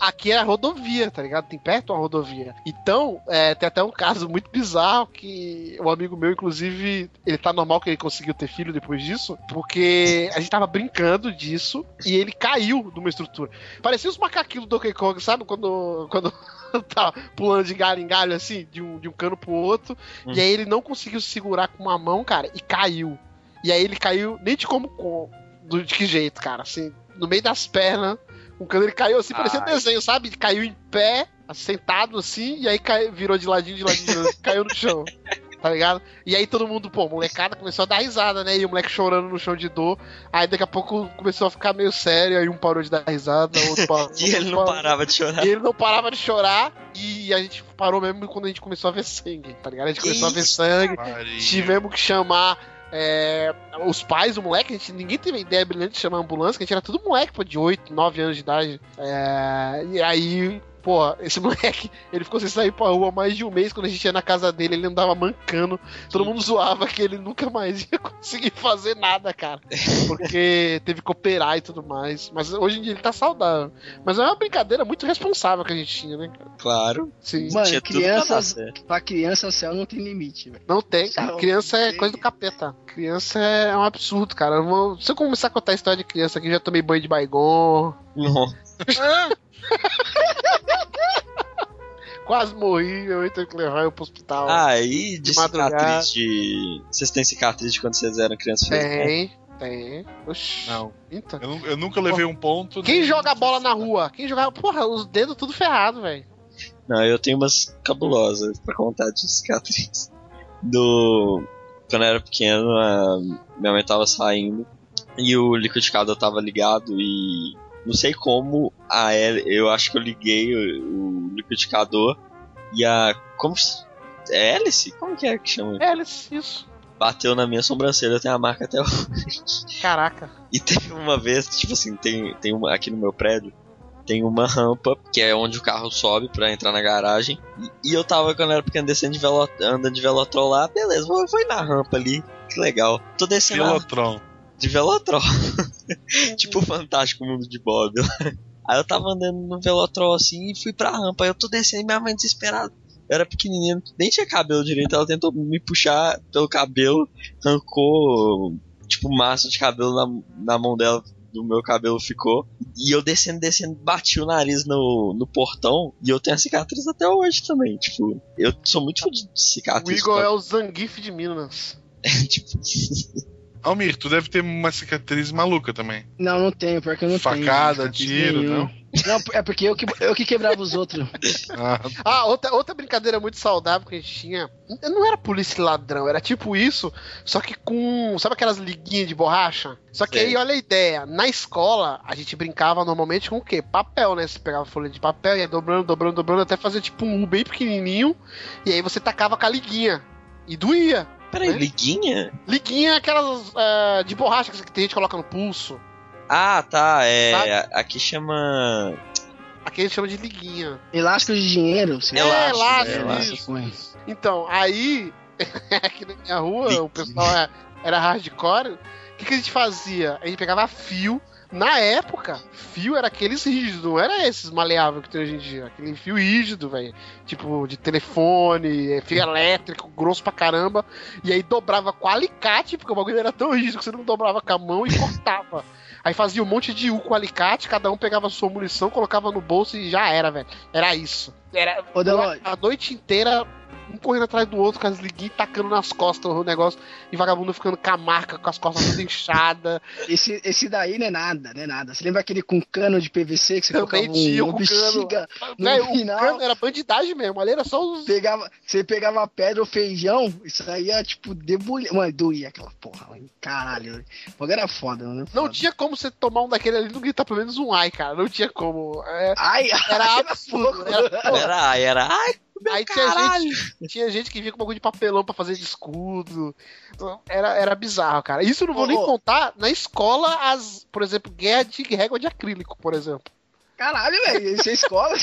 Speaker 6: aqui era rodovia, tá ligado? Tem perto uma rodovia. Então, é, tem até um caso muito bizarro que um amigo meu, inclusive, ele tá normal que ele conseguiu ter filho depois disso, porque a gente tava brincando disso e ele caiu numa estrutura. Parecia os macaquinhos do Donkey Kong, sabe? Quando. quando tá pulando de galho em galho, assim, de um, de um cano pro outro.
Speaker 3: Hum.
Speaker 6: E aí ele não conseguiu se segurar com uma mão, cara, e caiu. E aí ele caiu, nem de como. com- do- de que jeito, cara, assim, no meio das pernas. O cano ele caiu assim, parecia um desenho, sabe? Caiu em pé, sentado assim, e aí virou de ladinho, de ladinho, de ladinho, caiu no chão. Tá ligado? E aí todo mundo, pô, molecada começou a dar risada, né? E o moleque chorando no chão de dor. Aí daqui a pouco começou a ficar meio sério, aí um parou de dar risada, outro parou.
Speaker 3: E ele não parava de chorar.
Speaker 6: e ele não parava de chorar e a gente parou mesmo quando a gente começou a ver sangue, tá ligado? A gente começou a ver
Speaker 3: Isso.
Speaker 6: sangue,
Speaker 4: Maria.
Speaker 6: tivemos que chamar é, os pais do moleque, a gente, ninguém teve ideia brilhante de chamar a ambulância, que a gente era tudo moleque, pô, de 8, 9 anos de idade. É, e aí, pô, esse moleque, ele ficou sem sair pra rua mais de um mês, quando a gente ia na casa dele, ele andava mancando, todo mundo zoava que ele nunca mais ia conseguir fazer nada, cara. Porque teve que operar e tudo mais. Mas hoje em dia ele tá saudável. Mas é uma brincadeira muito responsável que a gente tinha, né? cara?
Speaker 3: Claro.
Speaker 6: Sim.
Speaker 5: Mano,
Speaker 3: Tinha pra
Speaker 5: crianças,
Speaker 3: certo.
Speaker 5: pra criança, céu não tem limite, velho.
Speaker 6: Não tem, cara. Criança é
Speaker 5: tem.
Speaker 6: coisa do capeta. Criança é um absurdo, cara. Eu vou- Se eu começar a contar a história de criança aqui, já tomei banho de baigon.
Speaker 3: Não.
Speaker 6: Quase morri, eu tenho que levar eu pro hospital.
Speaker 3: Ah, e de,
Speaker 6: De
Speaker 3: cicatriz de. Vocês têm cicatriz de quando vocês eram crianças? né?
Speaker 6: tem, tem. Oxi.
Speaker 4: Não.
Speaker 6: Eita.
Speaker 4: Eu, eu nunca levei um ponto.
Speaker 6: Quem joga bola na rua? Quem joga. Porra, os dedos tudo ferrado, velho.
Speaker 3: Não, eu tenho umas cabulosas pra contar de cicatriz. Do. Quando eu era pequeno, a minha mãe tava saindo e o liquidificador tava ligado e. Não sei como a eu acho que eu liguei o, o liquidificador e a. Como. É hélice? Como que é que chama?
Speaker 6: Eles- isso.
Speaker 3: Bateu na minha sobrancelha, eu tenho a marca até hoje.
Speaker 6: Caraca.
Speaker 3: E teve uma vez, tipo assim, tem, tem uma aqui no meu prédio, tem uma rampa, que é onde o carro sobe pra entrar na garagem. E, e eu tava, quando eu era pequeno, descendo de velo, andando de velotrol lá, beleza, vou, vou ir na rampa ali, que legal. Tô descendo lá
Speaker 4: Velotron.
Speaker 3: De velotrol. tipo o Fantástico Mundo de Bob. Aí eu tava andando no velotrol assim e fui pra rampa. Aí eu tô descendo e minha mãe desesperada. Eu era pequenininho, nem tinha cabelo direito. Ela tentou me puxar pelo cabelo, arrancou tipo massa de cabelo na, na mão dela. Do meu cabelo ficou. E eu descendo, descendo, bati o nariz no, no portão. E eu tenho a cicatriz até hoje também. Tipo, eu sou muito fã de
Speaker 6: O
Speaker 3: cicatriz.
Speaker 6: Igor é o Zangief de Minas.
Speaker 3: tipo,
Speaker 4: Almir, tu deve ter uma cicatriz maluca também.
Speaker 5: Não, não tenho, pior que eu não tenho.
Speaker 4: Facada, tiro,
Speaker 5: nenhuma.
Speaker 4: não?
Speaker 5: Não, é porque eu que, eu que quebrava os outros.
Speaker 4: Ah,
Speaker 6: Ah, outra, outra brincadeira muito saudável que a gente tinha. Não era polícia e ladrão, era tipo isso, só que com. Sabe aquelas liguinhas de borracha? Só que
Speaker 3: Sei.
Speaker 6: aí, olha a ideia. Na escola, a gente brincava normalmente com o quê? Papel, né? Você pegava folha de papel e ia dobrando, dobrando, dobrando, até fazer tipo um U bem pequenininho. E aí você tacava com a liguinha. E doía.
Speaker 3: Peraí,
Speaker 6: Né?
Speaker 3: liguinha?
Speaker 6: Liguinha é aquelas ah, de borracha que tem gente que coloca no pulso.
Speaker 3: Ah, tá. É.
Speaker 6: Sabe?
Speaker 3: Aqui chama.
Speaker 6: Aqui a gente chama de liguinha.
Speaker 5: Elástico de dinheiro.
Speaker 6: É,
Speaker 5: lá,
Speaker 6: elástico,
Speaker 5: é, elástico,
Speaker 6: isso. Então, aí, aqui na minha rua, o pessoal é- era hardcore. O que, que a gente fazia? A gente pegava fio. Na época, fio era aqueles rígidos, não era esses maleáveis que tem hoje em dia. Aquele fio rígido, velho. Tipo, de telefone, é, fio elétrico, grosso pra caramba. E aí dobrava com alicate, porque o bagulho era tão rígido que você não dobrava com a mão e cortava. Aí fazia um monte de U com alicate, cada um pegava a sua munição, colocava no bolso e já era, velho. Era isso. Era
Speaker 5: Ô,
Speaker 6: a noite inteira, um correndo atrás do outro, com as liguinhas tacando nas costas o negócio, e vagabundo ficando com a marca, com as costas todas inchadas.
Speaker 5: esse, esse daí não é nada, não é nada. Você lembra aquele com cano de PVC que você
Speaker 6: Também
Speaker 5: colocava
Speaker 6: tinha
Speaker 5: um,
Speaker 6: o
Speaker 5: uma
Speaker 6: com cano.
Speaker 5: bexiga, No
Speaker 6: Velho, o
Speaker 5: final-
Speaker 6: cano era bandidagem mesmo, ali era só os.
Speaker 5: pegava, você pegava pedra ou feijão, isso aí ia, tipo, debulhar. Mano, doía aquela porra, mano. Caralho. O era foda, mano.
Speaker 6: Não
Speaker 5: Foda.
Speaker 6: tinha como você tomar um daquele ali e não gritar pelo menos um ai, cara. Não tinha como. É,
Speaker 5: Ai,
Speaker 6: era absurdo. Era, pô,
Speaker 3: Era, ai, era. Ai,
Speaker 6: Aí tinha gente, tinha gente que vinha com bagulho de papelão pra fazer de escudo. Era, era bizarro, cara. Isso eu não vou
Speaker 5: Ô,
Speaker 6: nem contar na escola, as, por exemplo, guerra de régua de acrílico, por exemplo.
Speaker 5: Caralho, velho. Isso é escola?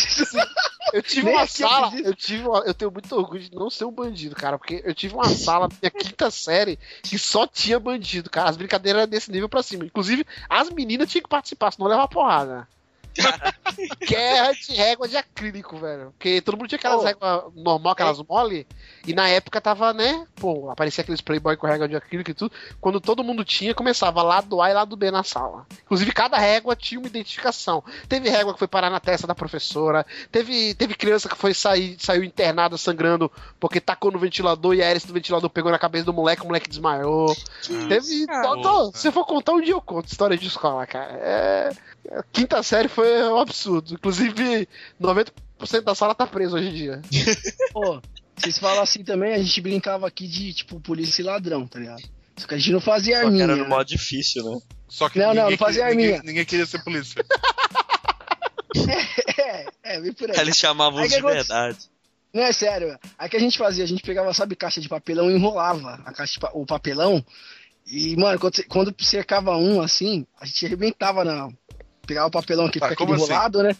Speaker 6: Eu tive
Speaker 5: Nem
Speaker 6: uma
Speaker 5: eu
Speaker 6: sala, eu tive uma- eu tenho muito orgulho de não ser um bandido, cara, porque eu tive uma sala na minha quinta série que só tinha bandido, cara. As brincadeiras eram desse nível pra cima. Inclusive, as meninas tinham que participar, senão levava porrada. Guerra de régua de acrílico, velho. Porque todo mundo tinha aquelas
Speaker 5: Ô.
Speaker 6: réguas normal, aquelas mole, e na época tava, né? Pô, aparecia aqueles playboy com régua de acrílico e tudo. Quando todo mundo tinha, começava lado A e lado B na sala. Inclusive, cada régua tinha uma identificação. Teve régua que foi parar na testa da professora, teve, teve criança que foi sair, saiu internada sangrando porque tacou no ventilador e a hélice do ventilador pegou na cabeça do moleque, o moleque desmaiou. Teve.
Speaker 3: cara?
Speaker 6: Tô- tô- se eu for contar um dia, eu conto história de escola, cara. É, a quinta série foi um absurdo. Inclusive, 90% da sala tá presa hoje em dia.
Speaker 5: Pô, vocês falam assim também, a gente brincava aqui de, tipo, polícia e ladrão, tá ligado? Só que a gente não fazia
Speaker 3: Só que
Speaker 5: arminha.
Speaker 3: era no
Speaker 5: né?
Speaker 3: modo difícil, né?
Speaker 4: Só que
Speaker 5: Não, não,
Speaker 4: ninguém,
Speaker 5: não fazia
Speaker 4: queria- ninguém,
Speaker 5: arminha.
Speaker 4: ninguém queria ser polícia.
Speaker 5: É, é, vem por aí.
Speaker 3: Eles chamavam
Speaker 5: Aí
Speaker 3: os
Speaker 5: que
Speaker 3: de verdade.
Speaker 5: Não, é sério. Aí que a gente fazia, a gente pegava, sabe, caixa de papelão e enrolava a caixa de pa- o papelão. E, mano, quando, você- quando cercava um assim, a gente arrebentava na. Pegava o papelão que
Speaker 4: Tá,
Speaker 5: fica
Speaker 4: assim?
Speaker 5: enrolado, né?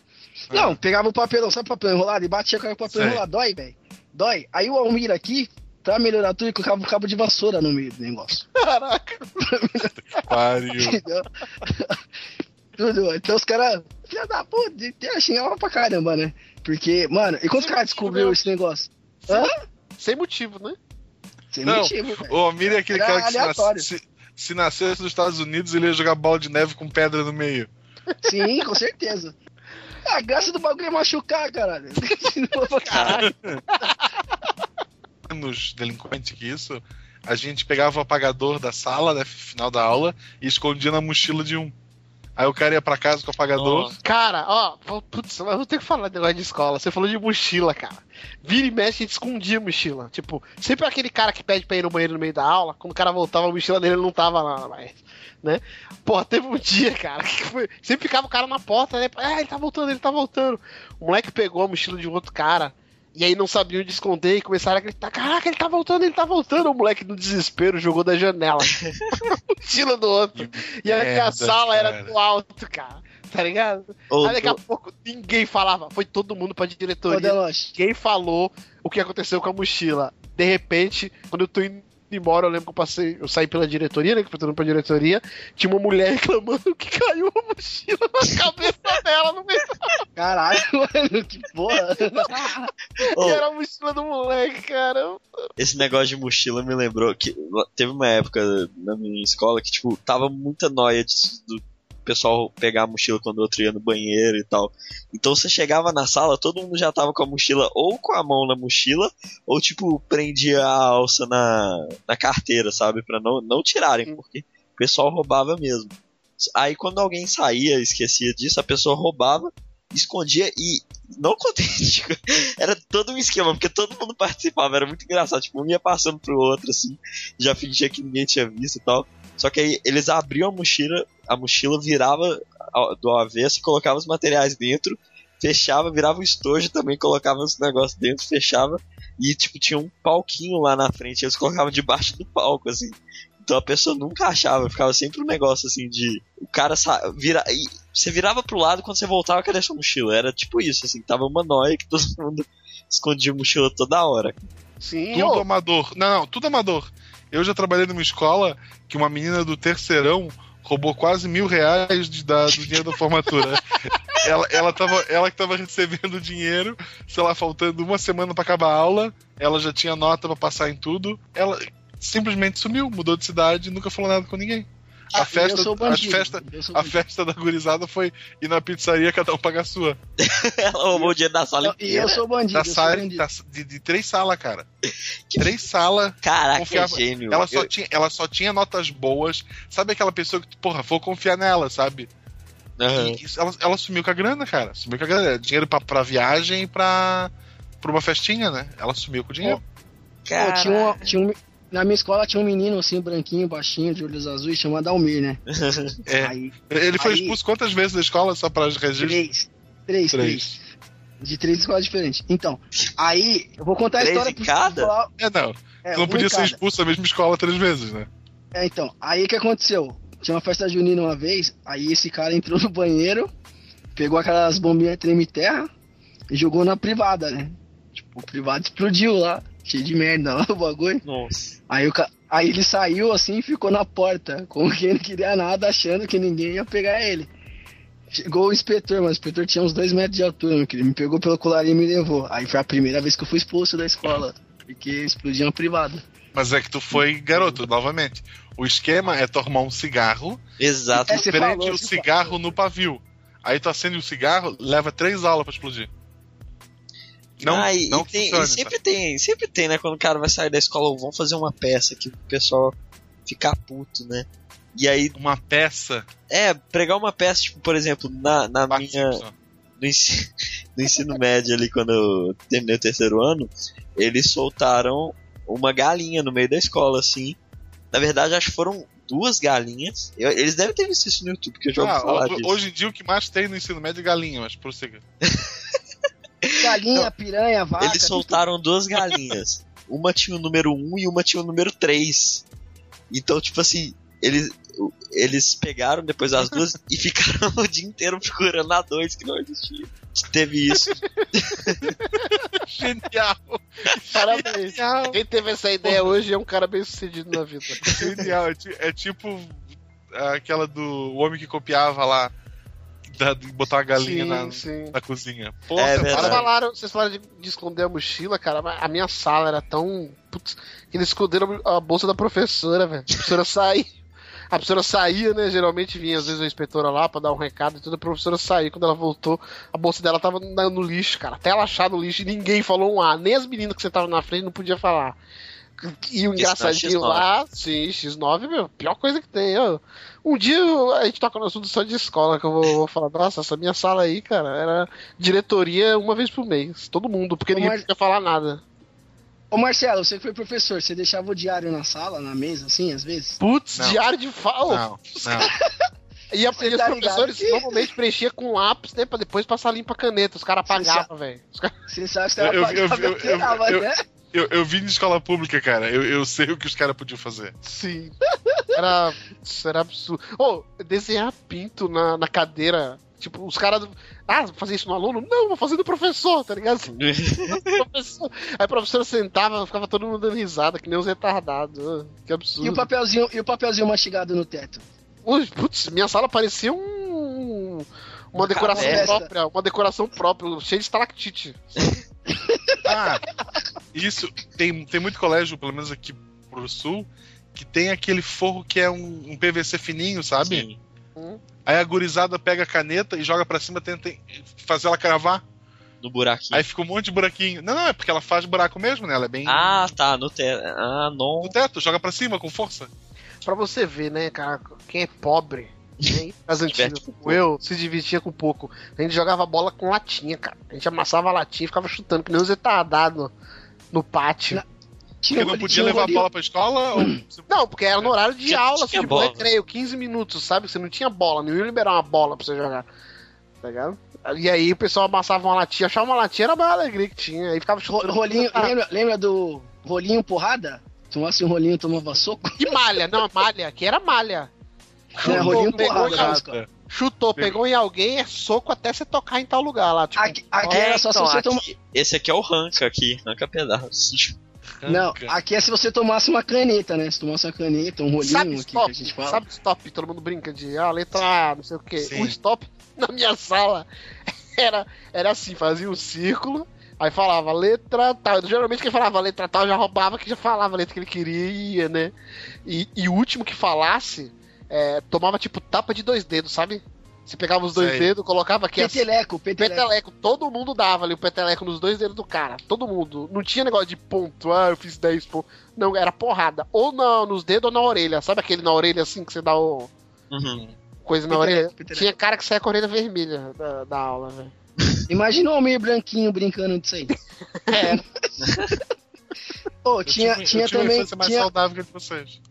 Speaker 4: Ah.
Speaker 5: Não, pegava o papelão, sabe o papelão enrolado? E batia com o papelão
Speaker 4: Sei.
Speaker 5: enrolado. Dói, velho. Dói. Aí o Almir aqui, pra melhorar tudo, ele colocava um cabo de vassoura no meio do negócio.
Speaker 6: Caraca.
Speaker 4: Pariu.
Speaker 5: Entendeu? Tudo. Então os caras, filha da puta, xingavam pra caramba, né? Porque, mano, e quando os caras descobriu esse negócio? Hã?
Speaker 6: Sem motivo, né?
Speaker 5: Sem
Speaker 4: Não,
Speaker 5: motivo.
Speaker 4: O Almir é aquele
Speaker 5: Era
Speaker 4: cara que se, se, se nascesse nos Estados Unidos, ele ia jogar bola de neve com pedra no meio.
Speaker 5: Sim, com certeza. A graça do bagulho é machucar, caralho.
Speaker 6: Caralho.
Speaker 4: Nos delinquentes que isso, a gente pegava o apagador da sala, né, final da aula, e escondia na mochila de um. Aí o cara ia pra casa com o apagador.
Speaker 6: Cara, ó, putz, eu vou ter que falar de negócio de escola. Você falou de mochila, cara. Vira e mexe, a gente escondia a mochila. Tipo, sempre aquele cara que pede pra ir no banheiro no meio da aula, quando o cara voltava, a mochila dele não tava lá mais, né? Porra, teve um dia, cara, que foi. Sempre ficava o cara na porta, né? Ah, ele tá voltando, ele tá voltando. O moleque pegou a mochila de um outro cara. E aí não sabiam onde esconder e começaram a gritar: Caraca, ele tá voltando, ele tá voltando. O moleque, no desespero, jogou da janela. a mochila do outro. E aí a
Speaker 4: merda,
Speaker 6: sala era
Speaker 4: cara.
Speaker 6: do alto, cara. tá ligado? Aí daqui a pouco ninguém falava, foi todo mundo pra
Speaker 5: Ô,
Speaker 6: diretoria.
Speaker 5: Deloche,
Speaker 6: Ninguém falou o que aconteceu com a mochila. De repente, quando eu tô indo embora, eu lembro que eu passei, eu saí pela diretoria, né? Que foi pra diretoria, tinha uma mulher reclamando que caiu a mochila na cabeça dela no meio.
Speaker 5: caralho, mano, que porra.
Speaker 3: ou-
Speaker 6: E era a mochila do moleque, cara.
Speaker 3: esse negócio de mochila me lembrou que teve uma época na minha escola que, tipo, tava muita noia disso, do pessoal pegar a mochila quando o outro ia no banheiro e tal. Então você chegava na sala, todo mundo já tava com a mochila ou com a mão na mochila, ou tipo, prendia a alça na, na carteira, sabe? Pra não, não tirarem, porque o pessoal roubava mesmo. Aí quando alguém saía, esquecia disso, a pessoa roubava, escondia e não contente. Era todo um esquema, porque todo mundo participava, era muito engraçado. Tipo, um ia passando pro outro, assim, já fingia que ninguém tinha visto e tal. Só que aí eles abriam a mochila, a mochila virava do avesso e colocava os materiais dentro, fechava, virava o estojo também, colocava os negócios dentro, fechava. E, tipo, tinha um palquinho lá na frente, eles colocavam debaixo do palco, assim. Então a pessoa nunca achava, ficava sempre um negócio assim de. O cara sa... vira. E você virava pro lado quando você voltava, cadê sua mochila? Era tipo isso, assim, tava uma noia que todo mundo escondia a mochila toda hora.
Speaker 6: Sim,
Speaker 4: Tudo
Speaker 6: ô,
Speaker 4: amador. Não, não, tudo amador. Eu já trabalhei numa escola que uma menina do terceirão roubou quase mil reais de- da- do dinheiro da formatura. ela, ela, tava, ela que tava recebendo o dinheiro, sei lá, faltando uma semana pra acabar a aula, ela já tinha nota pra passar em tudo. Ela simplesmente sumiu, mudou de cidade e nunca falou nada com ninguém. A festa,
Speaker 5: eu sou
Speaker 4: a festa,
Speaker 5: eu sou
Speaker 4: a festa da gurizada foi ir na pizzaria, cada um pagar a sua.
Speaker 3: Ela roubou o dinheiro da sala
Speaker 5: Não, E eu sou bandido,
Speaker 4: Da
Speaker 5: eu sou
Speaker 4: sala,
Speaker 5: bandido.
Speaker 4: da- de, de três salas, cara. Três salas.
Speaker 3: Caraca,
Speaker 4: confiava-
Speaker 3: é gênio.
Speaker 4: Ela só,
Speaker 3: Eu-
Speaker 4: tinha, ela só tinha notas boas. Sabe aquela pessoa que, porra, vou confiar nela, sabe?
Speaker 3: Aham.
Speaker 4: E ela, ela sumiu com a grana, cara. Sumiu com a grana. Dinheiro pra, pra viagem e pra, pra uma festinha, né? Ela sumiu com o dinheiro.
Speaker 5: Pô, tinha um, tinha um- na minha escola tinha um menino assim, branquinho, baixinho, de olhos azuis, chamado Almir, né?
Speaker 4: É.
Speaker 5: Aí,
Speaker 4: Ele foi
Speaker 5: Aí-
Speaker 4: expulso quantas vezes da escola só pra registro?
Speaker 5: três. Três, três. De três escolas diferentes. Então, aí, eu vou contar a
Speaker 3: Três
Speaker 5: história
Speaker 3: em
Speaker 5: pro
Speaker 3: cada?
Speaker 4: É, não.
Speaker 5: É,
Speaker 4: não podia ser
Speaker 5: cada.
Speaker 4: expulso da mesma escola três vezes, né?
Speaker 5: É, então, aí o que aconteceu? Tinha uma festa junina uma vez, aí esse cara entrou no banheiro, pegou aquelas bombinhas treme-terra e jogou na privada, né? Tipo, o privado explodiu lá, cheio de merda lá o bagulho.
Speaker 3: Nossa.
Speaker 5: Aí, o ca... aí ele saiu assim e ficou na porta, como quem não queria nada, achando que ninguém ia pegar ele. Chegou o inspetor, mas o inspetor tinha uns dois metros de altura, meu querido. Me pegou pelo colarinho e me levou. Aí foi a primeira vez que eu fui expulso da escola, porque explodiu uma privada.
Speaker 4: Mas é que tu foi garoto, novamente. O esquema é tu arrumar um cigarro,
Speaker 3: Exato.
Speaker 5: É, você
Speaker 4: prende
Speaker 5: falou,
Speaker 4: o cigarro no pavio. Aí tu acende o cigarro, leva três aulas pra explodir. Não,
Speaker 3: ah, e,
Speaker 4: não
Speaker 3: e tem- e
Speaker 4: funciona,
Speaker 3: sempre tem, sempre tem, né? Quando o cara vai sair da escola, ou vão fazer uma peça que o pessoal fica puto, né? E aí,
Speaker 4: tá? Uma peça.
Speaker 3: é, pregar uma peça, tipo, por exemplo, na, na
Speaker 4: Bart
Speaker 3: minha. No ensino, no ensino médio ali, quando eu terminei o terceiro ano, eles soltaram uma galinha no meio da escola, assim. Na verdade, acho que foram duas galinhas. Eu- eles devem ter visto isso no YouTube, porque eu já ouvi
Speaker 4: Ah,
Speaker 3: falar disso.
Speaker 4: hoje em dia o que mais tem no ensino médio é galinha, mas prossiga.
Speaker 5: Galinha, piranha, vaca.
Speaker 3: Eles soltaram duas galinhas. Uma tinha o número 1 e uma tinha o número 3. Então, tipo assim, eles, eles pegaram depois as duas e ficaram o dia inteiro procurando a 2 que não existia. Teve isso.
Speaker 4: Genial!
Speaker 6: Parabéns.
Speaker 4: Genial!
Speaker 6: Quem teve essa ideia hoje é um cara bem sucedido na vida.
Speaker 4: Genial! É, é tipo aquela do o homem que copiava lá, da, de botar uma galinha
Speaker 6: sim,
Speaker 4: na,
Speaker 6: sim.
Speaker 4: na cozinha. Porra,
Speaker 3: É
Speaker 6: Vocês falaram, vocês falaram de, de esconder a mochila, cara, mas a minha sala era tão. Putz, que eles esconderam a bolsa da professora, velho. A professora saía. A professora saía, né? Geralmente vinha às vezes a inspetora lá pra dar um recado e tudo. A professora saía. Quando ela voltou, a bolsa dela tava na- no lixo, cara. Até ela achar no lixo e ninguém falou um A. Nem as meninas que sentavam na frente não podia falar. E o
Speaker 3: Isso,
Speaker 6: engraçadinho
Speaker 3: X9.
Speaker 6: lá, sim, X9, meu, pior coisa que tem. ó. Um dia eu- a gente toca no assunto só de escola, que eu vou, vou falar, nossa, essa minha sala aí, cara, era diretoria uma vez por mês. Todo mundo, porque
Speaker 5: Ô,
Speaker 6: ninguém
Speaker 5: Mar-
Speaker 6: podia falar nada.
Speaker 5: Ô Marcelo, você que foi professor, você deixava o diário na sala, na mesa, assim, às vezes?
Speaker 6: Putz,
Speaker 4: Não.
Speaker 6: diário de fala.
Speaker 4: Não, não.
Speaker 6: E, a, e os
Speaker 5: tá
Speaker 6: professores
Speaker 5: que-
Speaker 6: normalmente preenchiam com lápis, né? Pra depois passar limpa a caneta. Os caras apagavam, velho.
Speaker 4: Eu-
Speaker 5: era
Speaker 4: eu-
Speaker 5: pago
Speaker 4: eu-
Speaker 5: pra
Speaker 4: eu- eu-
Speaker 5: tirava,
Speaker 4: eu-
Speaker 5: né?
Speaker 4: Eu, eu vim de escola pública, cara. Eu, eu sei o que os caras podiam fazer.
Speaker 6: Sim. Era, putz, era absurdo. Ô, desenhar pinto na, na cadeira Tipo, os caras. Ah, vou fazer isso no aluno? Não, vou fazer no professor, tá ligado? professor. Aí a professora sentava, ficava todo mundo dando risada, que nem os retardados. Que absurdo.
Speaker 5: E o papelzinho, e o papelzinho mastigado no teto.
Speaker 6: Ui, Putz, minha sala parecia um. Uma decoração própria, uma decoração própria, cheia de estalactite.
Speaker 4: Ah, isso. Tem, tem muito colégio, pelo menos aqui pro sul, que tem aquele forro que é um, um PVC fininho, sabe?
Speaker 3: Sim,
Speaker 4: Aí a gurizada pega a caneta e joga pra cima, tenta fazer ela cravar.
Speaker 3: no buraquinho.
Speaker 4: Aí fica um monte de buraquinho. Não, não, é porque ela faz buraco mesmo, né? Ela é bem
Speaker 3: Ah, tá, no teto. Ah, não.
Speaker 4: no teto, joga pra cima com força.
Speaker 6: Pra você ver, né, cara, quem é pobre, né, as antigas, como eu, se divertia com pouco. A gente jogava bola com latinha, cara. A gente amassava a latinha e ficava chutando, que nem os retardados no, no pátio.
Speaker 5: Tinha
Speaker 4: Porque não podia
Speaker 5: tinha
Speaker 4: levar a bola pra escola ou.
Speaker 6: Não, porque era no horário de
Speaker 3: Já
Speaker 6: aula,
Speaker 3: tinha
Speaker 6: tipo,
Speaker 3: bola.
Speaker 6: recreio, 15 minutos, sabe? Você não tinha bola, não ia liberar uma bola pra você jogar. Tá ligado? E aí o pessoal amassava uma latinha, achava uma latinha, era a maior alegria que tinha. Aí ficava chutando.
Speaker 5: rolinho, lembra, lembra do rolinho porrada? Tomasse um rolinho, tomava soco?
Speaker 6: Que malha, não, malha, que era malha.
Speaker 5: Não, é rolinho
Speaker 6: pegou,
Speaker 5: porrada.
Speaker 6: chutou, pegou em alguém, é soco até você tocar em tal lugar lá. Tipo,
Speaker 5: Aqui, aqui
Speaker 3: É,
Speaker 5: era só
Speaker 3: então,
Speaker 5: se você tomar.
Speaker 3: aqui- Esse aqui é o ranca aqui, ranca pedaços.
Speaker 5: Não,
Speaker 4: Ranca.
Speaker 5: aqui é se você tomasse uma caneta, né? Se tomasse uma caneta, um rolinho
Speaker 6: Sabe
Speaker 5: aqui que a
Speaker 6: stop?
Speaker 5: gente fala.
Speaker 6: Sabe stop? Todo mundo brinca de ah, letra A, não sei o quê.
Speaker 4: Sim.
Speaker 6: O stop na minha sala era, era assim, fazia um círculo, aí falava letra tal. Geralmente quem falava letra tal já roubava que já falava a letra que ele queria e ia, né? E, e o último que falasse é, tomava tipo tapa de dois dedos, sabe? Você pegava os dois
Speaker 4: Sei.
Speaker 6: dedos, colocava aqui.
Speaker 5: Peteleco, peteleco.
Speaker 6: Peteleco, todo mundo dava ali o peteleco nos dois dedos do cara. Todo mundo. Não tinha negócio de ponto, ah, eu fiz 10 pontos. Não, era porrada. Ou na- nos dedos ou na orelha. Sabe aquele na orelha assim que você dá o
Speaker 3: Uhum.
Speaker 6: coisa na
Speaker 5: Peteleco,
Speaker 6: orelha?
Speaker 5: peteleco.
Speaker 6: Tinha cara que saia com a orelha vermelha da, da aula, velho.
Speaker 5: Imagina o meio branquinho brincando disso aí.
Speaker 6: É,
Speaker 5: Ô,
Speaker 4: Eu
Speaker 5: tinha,
Speaker 4: tive- eu
Speaker 5: tinha
Speaker 4: tive uma
Speaker 5: também.
Speaker 4: mais
Speaker 5: Tinha,
Speaker 4: saudável que de vocês.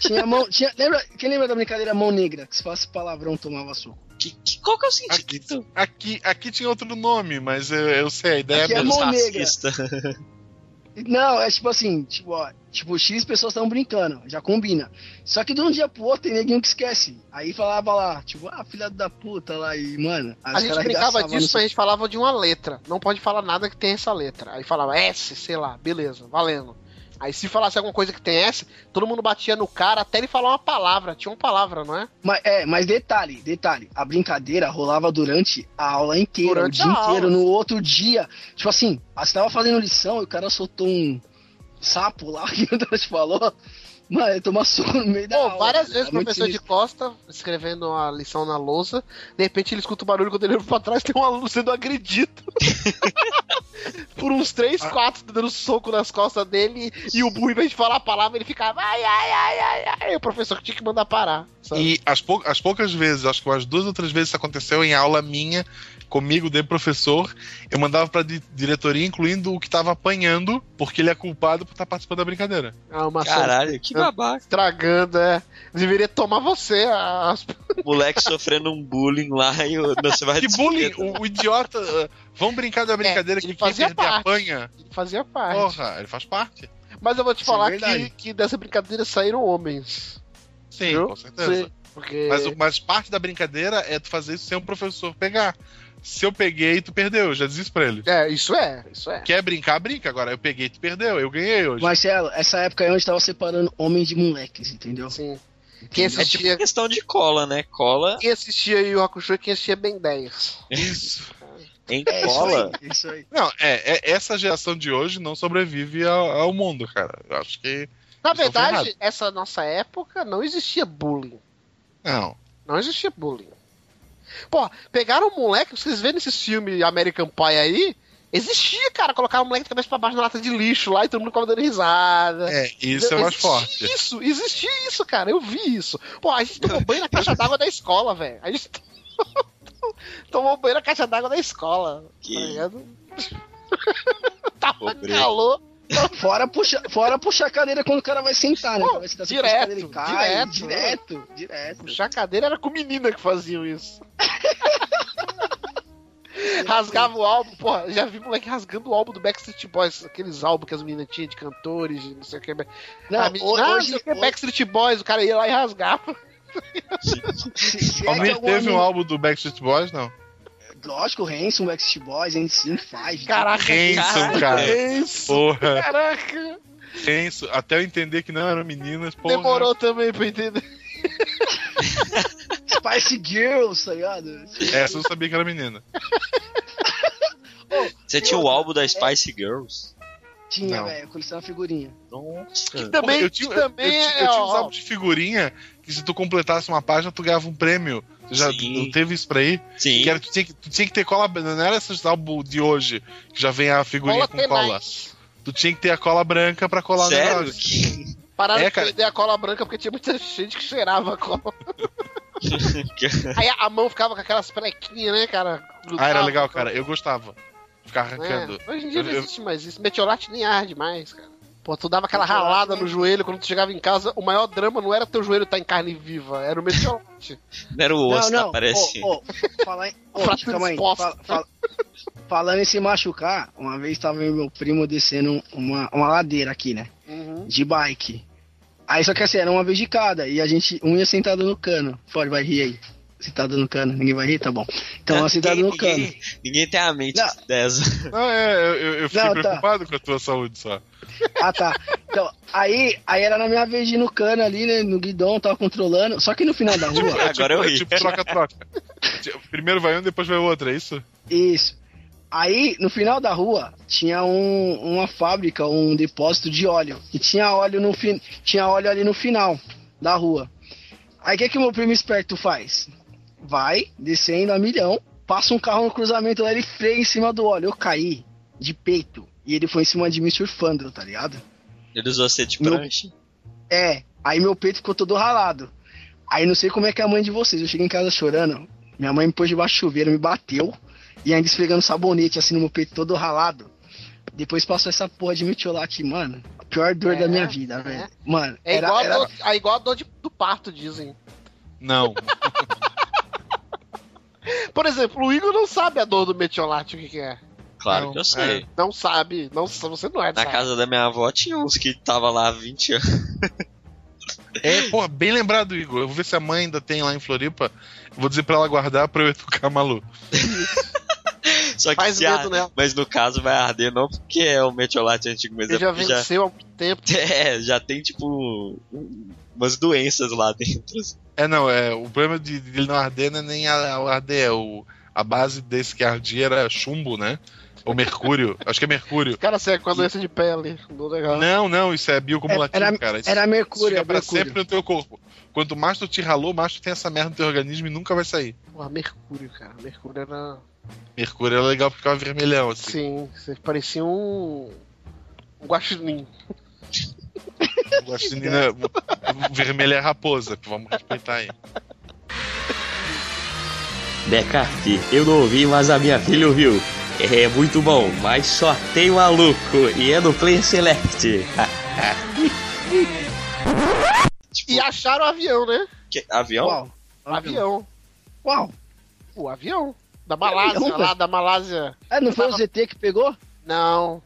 Speaker 5: tinha mão. Tinha, lembra, quem lembra da brincadeira mão negra? Que se fosse palavrão tomava soco.
Speaker 3: Que, que- qual que é o
Speaker 4: Aqui,
Speaker 3: sentido?
Speaker 4: aqui, aqui tinha outro nome, mas eu, eu sei, a ideia
Speaker 5: Aqui
Speaker 4: é
Speaker 5: é mão.
Speaker 3: Racista.
Speaker 5: Não, é tipo assim, tipo, ó, tipo, X pessoas estavam brincando, já combina. Só que de um dia pro outro tem neguinho que esquece. Aí falava lá, tipo, ah, filha da puta lá, e, mano.
Speaker 6: a gente brincava disso, mas a gente falava de uma letra. Não pode falar nada que tem essa letra. Aí falava S, sei lá, beleza, valendo. Aí se falasse alguma coisa que tem S, todo mundo batia no cara até ele falar uma palavra. Tinha uma palavra, não é?
Speaker 5: Mas, é, mas detalhe, detalhe, a brincadeira rolava durante a aula inteira,
Speaker 6: Durante
Speaker 5: o dia
Speaker 6: a
Speaker 5: inteiro,
Speaker 6: aula.
Speaker 5: no outro dia. Tipo assim, você tava fazendo lição e o cara soltou um sapo lá, que o Deus falou. Mano, ele tomou soco no meio da
Speaker 6: Pô,
Speaker 5: aula.
Speaker 6: várias
Speaker 5: cara,
Speaker 6: vezes o
Speaker 5: é
Speaker 6: professor de costa escrevendo a lição na lousa, de repente ele escuta o barulho quando ele olha pra trás tem um aluno sendo agredido. Por uns três,
Speaker 5: Ah.
Speaker 6: quatro, dando soco nas costas dele e o burro, em vez de falar a palavra, ele ficava ai, ai, ai, ai, ai. E o professor tinha que mandar parar. sabe?
Speaker 4: E as, pou- as poucas vezes, acho que umas duas ou três vezes isso aconteceu em aula minha, comigo, de professor, eu mandava pra di- diretoria, incluindo o que tava apanhando, porque ele é culpado por estar participando da brincadeira.
Speaker 6: Ah, uma
Speaker 3: Caralho, que babaca.
Speaker 6: estragando, é. Deveria tomar você as.
Speaker 3: Moleque sofrendo um bullying lá e você vai
Speaker 4: Que bullying! O, o idiota. uh, Vamos brincar da brincadeira
Speaker 6: ele
Speaker 4: que quem
Speaker 6: fazia
Speaker 4: perder
Speaker 6: parte.
Speaker 4: apanha.
Speaker 6: Ele fazia parte.
Speaker 4: Porra, ele faz parte.
Speaker 6: Mas eu vou te
Speaker 5: Isso é
Speaker 6: falar
Speaker 5: verdade.
Speaker 6: que, que dessa brincadeira saíram homens.
Speaker 4: Sim,
Speaker 6: Viu?
Speaker 4: com certeza.
Speaker 6: Sim, porque.
Speaker 4: Mas, o- mas parte da brincadeira é tu fazer isso sem o professor pegar. Se eu peguei, tu perdeu, eu já disse isso pra ele.
Speaker 6: É, isso é, isso é.
Speaker 4: Quer brincar, brinca. Agora eu peguei, tu perdeu, eu ganhei hoje.
Speaker 5: Marcelo, essa época aí onde tava separando homens de moleques, entendeu?
Speaker 6: Sim. Quem
Speaker 3: É
Speaker 6: assistia,
Speaker 3: tipo questão de cola, né? Cola
Speaker 6: quem assistia Yu Hakusho e quem assistia Ben 10.
Speaker 4: Isso.
Speaker 3: em
Speaker 5: É isso
Speaker 3: cola.
Speaker 5: aí, isso aí.
Speaker 4: Não, é, é- essa geração de hoje não sobrevive ao, ao mundo, cara. Eu acho que.
Speaker 6: Na verdade, essa nossa época não existia bullying.
Speaker 4: Não.
Speaker 6: Não existia bullying. Pô, pegaram um moleque, vocês vêem nesse filme American Pie aí? Existia, cara, colocar o moleque de cabeça pra baixo na lata de lixo lá e todo mundo ficava dando risada.
Speaker 4: É, isso é mais
Speaker 6: Existia
Speaker 4: forte.
Speaker 6: Isso, existia isso, cara. Eu vi isso. Pô, a gente tomou banho na caixa d'água da escola, velho. A gente tomou banho na caixa d'água da escola.
Speaker 3: Que-
Speaker 6: Tá ligado? Tava calor.
Speaker 5: Fora puxar fora puxar a cadeira quando o cara vai sentar, né?
Speaker 6: Pô,
Speaker 5: você
Speaker 6: direto,
Speaker 5: puxa e cai,
Speaker 6: direto.
Speaker 5: direto, direto.
Speaker 6: Puxar a cadeira era com menina que faziam isso. Rasgava o álbum, porra, já vi moleque rasgando o álbum do Backstreet Boys, aqueles álbuns que as meninas tinham de cantores, de não sei o que.
Speaker 5: Não,
Speaker 6: a menina, ah, não
Speaker 5: hoje,
Speaker 6: o que, Backstreet Boys, o cara ia lá e rasgava.
Speaker 5: É algum
Speaker 4: teve um álbum do Backstreet Boys, não?
Speaker 5: Lógico, Hanson, Backstreet Boys, NSYNC, Five.
Speaker 6: Caraca,
Speaker 4: Hanson, cara. Porra,
Speaker 6: Caraca.
Speaker 4: Hanson. Até eu entender que não eram meninas, porra.
Speaker 6: Demorou também pra entender.
Speaker 5: Spice Girls, tá ligado?
Speaker 4: Essa eu sabia que era menina.
Speaker 3: Você tinha o álbum da Spice Girls?
Speaker 5: Tinha, velho, coleção figurinha.
Speaker 3: Nossa.
Speaker 6: Também,
Speaker 4: Porra, eu tinha, eu-
Speaker 6: também
Speaker 4: eu, tinha,
Speaker 6: é,
Speaker 4: eu tinha uns
Speaker 6: ó,
Speaker 4: álbuns de figurinha que se tu completasse uma página, tu ganhava um prêmio. Já
Speaker 3: Sim.
Speaker 4: não teve isso pra aí?
Speaker 3: Sim.
Speaker 4: Que era, tu, tinha que, tu tinha que ter cola. Não era esses álbuns de hoje, que já vem a figurinha
Speaker 6: cola
Speaker 4: com cola.
Speaker 6: tenaz.
Speaker 4: Tu tinha que ter a cola branca pra colar o
Speaker 3: Sério?
Speaker 4: negócio.
Speaker 3: Que-
Speaker 6: Pararam
Speaker 4: É,
Speaker 6: de vender a cola branca porque tinha muita gente que cheirava a cola. Aí a mão ficava com aquelas plequinhas, né, cara?
Speaker 4: Ah, era
Speaker 6: Grudava,
Speaker 4: legal, cara. Eu gostava. Ficar arrancando.
Speaker 6: É, hoje em dia não
Speaker 4: Eu- eu-
Speaker 6: existe mais isso. Meteorate nem arde mais, cara. Pô, tu dava aquela ralada no joelho quando tu chegava em casa. O maior drama não era teu joelho estar em carne viva, era o meteorate.
Speaker 3: Não era o osso,
Speaker 5: não,
Speaker 3: tá
Speaker 5: não.
Speaker 3: parecendo.
Speaker 5: Ô, ô, falar em. Ô,
Speaker 6: Fratura
Speaker 5: calma aí. Fala- fala- falando em se machucar, uma vez tava eu meu primo descendo uma, uma ladeira aqui, né?
Speaker 6: Uhum.
Speaker 5: De bike. Aí só que assim, era uma vez de cada. E a gente, um ia sentado no cano. Fora, vai rir aí. Sentado no cano. Ninguém vai rir? Tá bom. Então, sentado no cano.
Speaker 3: ninguém, ninguém tem a mente
Speaker 5: Não.
Speaker 3: dessa.
Speaker 4: Não, é, eu, eu- fiquei
Speaker 5: Não, tá.
Speaker 4: preocupado com a tua saúde só.
Speaker 5: Ah, tá. Então, aí, aí era na minha vez de ir no cano ali, né? No guidão, tava controlando. Só que no final da rua.
Speaker 3: Agora
Speaker 4: tipo,
Speaker 3: eu
Speaker 4: é
Speaker 3: ri.
Speaker 4: tipo troca-troca. Tipo, Primeiro vai um, depois vai o outro, é isso?
Speaker 5: Isso. Aí, no final da rua, tinha um- uma fábrica, um depósito de óleo. E tinha óleo, no fin... tinha óleo ali no final da rua. Aí, o que, que o meu primo esperto faz? Vai, descendo a milhão, passa um carro no cruzamento lá, ele freia em cima do óleo. Eu caí de peito. E ele foi em cima de mim surfando, tá ligado?
Speaker 3: Ele usou você de
Speaker 5: Meu-
Speaker 3: prancha.
Speaker 5: É, aí meu peito ficou todo ralado. Aí não sei como é que é a mãe de vocês. Eu cheguei em casa chorando. Minha mãe me pôs debaixo do chuveiro, me bateu. E ainda esfregando sabonete assim no meu peito todo ralado. Depois passou essa porra de metiolate, mano. A pior dor
Speaker 6: É,
Speaker 5: da minha vida, velho. Mano,
Speaker 6: É
Speaker 5: era,
Speaker 6: igual,
Speaker 5: era-
Speaker 6: A dor, é igual a dor de- do parto, dizem.
Speaker 4: Não.
Speaker 6: Por exemplo, o Igor não sabe a dor do metiolate, o que, que é.
Speaker 3: Claro
Speaker 4: Não,
Speaker 3: que eu sei.
Speaker 6: Não sabe. Não, você não é
Speaker 3: Na
Speaker 6: sabe.
Speaker 3: casa da minha avó tinha uns que tava lá há 20 anos.
Speaker 4: É, pô, bem lembrado, Igor. Eu vou ver se a mãe ainda tem lá em Floripa. Vou dizer pra ela guardar pra eu educar a Malu.
Speaker 3: Só que
Speaker 6: Faz
Speaker 3: se
Speaker 6: medo
Speaker 3: ar-
Speaker 6: nela.
Speaker 3: Mas no caso vai arder não porque é o metiolate antigo, mas
Speaker 6: Ele
Speaker 3: é
Speaker 6: já
Speaker 3: porque já,
Speaker 6: venceu há muito tempo.
Speaker 3: é, já tem tipo um- umas doenças lá dentro. assim.
Speaker 4: É, não, é, o problema de, de ele não arder não é nem a, a arder, é o, a base desse que ardia era chumbo, né? Ou mercúrio. Acho que é mercúrio.
Speaker 6: Cara, você é com a doença de pele. Não legal.
Speaker 4: Não, não, isso é biocumulativo,
Speaker 5: Era-
Speaker 4: cara. Isso,
Speaker 5: era
Speaker 4: isso
Speaker 5: mercúrio,
Speaker 4: fica
Speaker 5: é
Speaker 4: pra
Speaker 5: mercúrio.
Speaker 4: sempre no teu corpo. Quanto mais tu te ralou, mais tu tem essa merda no teu organismo e nunca vai sair.
Speaker 6: Pô, Mercúrio, cara. Mercúrio era.
Speaker 4: Mercúrio era legal porque ficava vermelhão, assim.
Speaker 6: Sim, você parecia um. Um guaxinim.
Speaker 4: O vermelho é raposa, vamos respeitar aí.
Speaker 8: Descarte, eu não ouvi, mas a minha filha ouviu. É muito bom, mas só tem maluco e é no Play Select.
Speaker 3: Tipo,
Speaker 6: E acharam o avião, né?
Speaker 3: que- avião?
Speaker 5: Uau.
Speaker 6: O avião.
Speaker 5: Uau.
Speaker 6: O avião. Da Malásia,
Speaker 5: Avião,
Speaker 6: lá da Malásia.
Speaker 5: É, não foi o ZT que pegou?
Speaker 6: Não.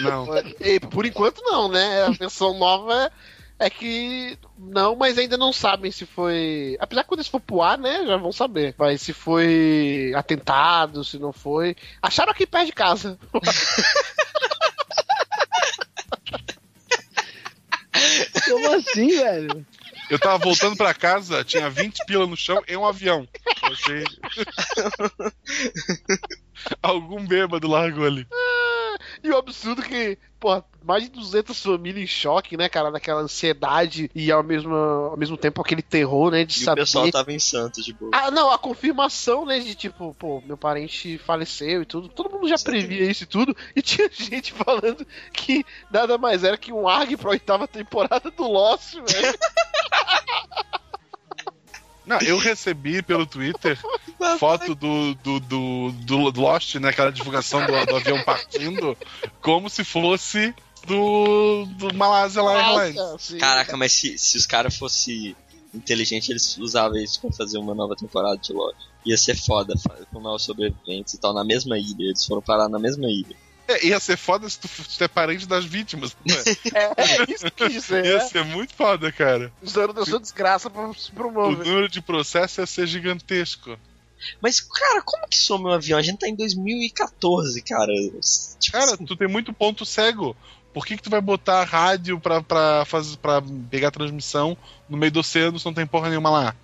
Speaker 4: Não.
Speaker 6: E, por enquanto não, né? A versão nova é que não, mas ainda não sabem se foi. Apesar que quando eles for pro ar, né? Já vão saber. Mas se foi atentado, se não foi. Acharam aqui perto de casa.
Speaker 5: Como assim, velho?
Speaker 4: Eu tava voltando pra casa, tinha 20 pila no chão e um avião. Eu achei. Algum bêbado largou ali.
Speaker 6: E o absurdo que, pô, mais de 200 famílias em choque, né, cara? Naquela ansiedade e ao mesmo, ao mesmo tempo aquele terror, né? De
Speaker 3: E o
Speaker 6: saber.
Speaker 3: pessoal tava em Santos, tipo.
Speaker 6: Ah, não, a confirmação, né, de tipo, pô, meu parente faleceu e tudo. Todo mundo já previa isso e tudo. E tinha gente falando que nada mais era que um ARG pra oitava temporada do Lost, velho.
Speaker 4: Não, eu recebi pelo Twitter foto do, do, do, do, Lost, né? Aquela divulgação do, do avião partindo, como se fosse do, do Malásia lá Airlines.
Speaker 3: Caraca, mas se, se os caras fossem inteligentes, eles usavam isso pra fazer uma nova temporada de Lost. Ia ser foda, com novos sobreviventes e tal, na mesma ilha. Eles foram parar na mesma ilha.
Speaker 4: É, ia ser foda se tu, f- se tu é parente das vítimas. Né?
Speaker 6: É, isso que eu quis dizer.
Speaker 4: Ia
Speaker 6: né?
Speaker 4: ser muito foda, cara.
Speaker 6: Usando da sua desgraça pra se
Speaker 4: O
Speaker 6: promover.
Speaker 4: número de processo ia ser gigantesco.
Speaker 3: Mas, cara, como que some um avião? A gente tá em 2014, cara. Tipo
Speaker 4: Cara,
Speaker 3: assim,
Speaker 4: tu tem muito ponto cego. Por que, que tu vai botar rádio pra, pra, fazer, pra pegar transmissão no meio do oceano se não tem porra nenhuma lá?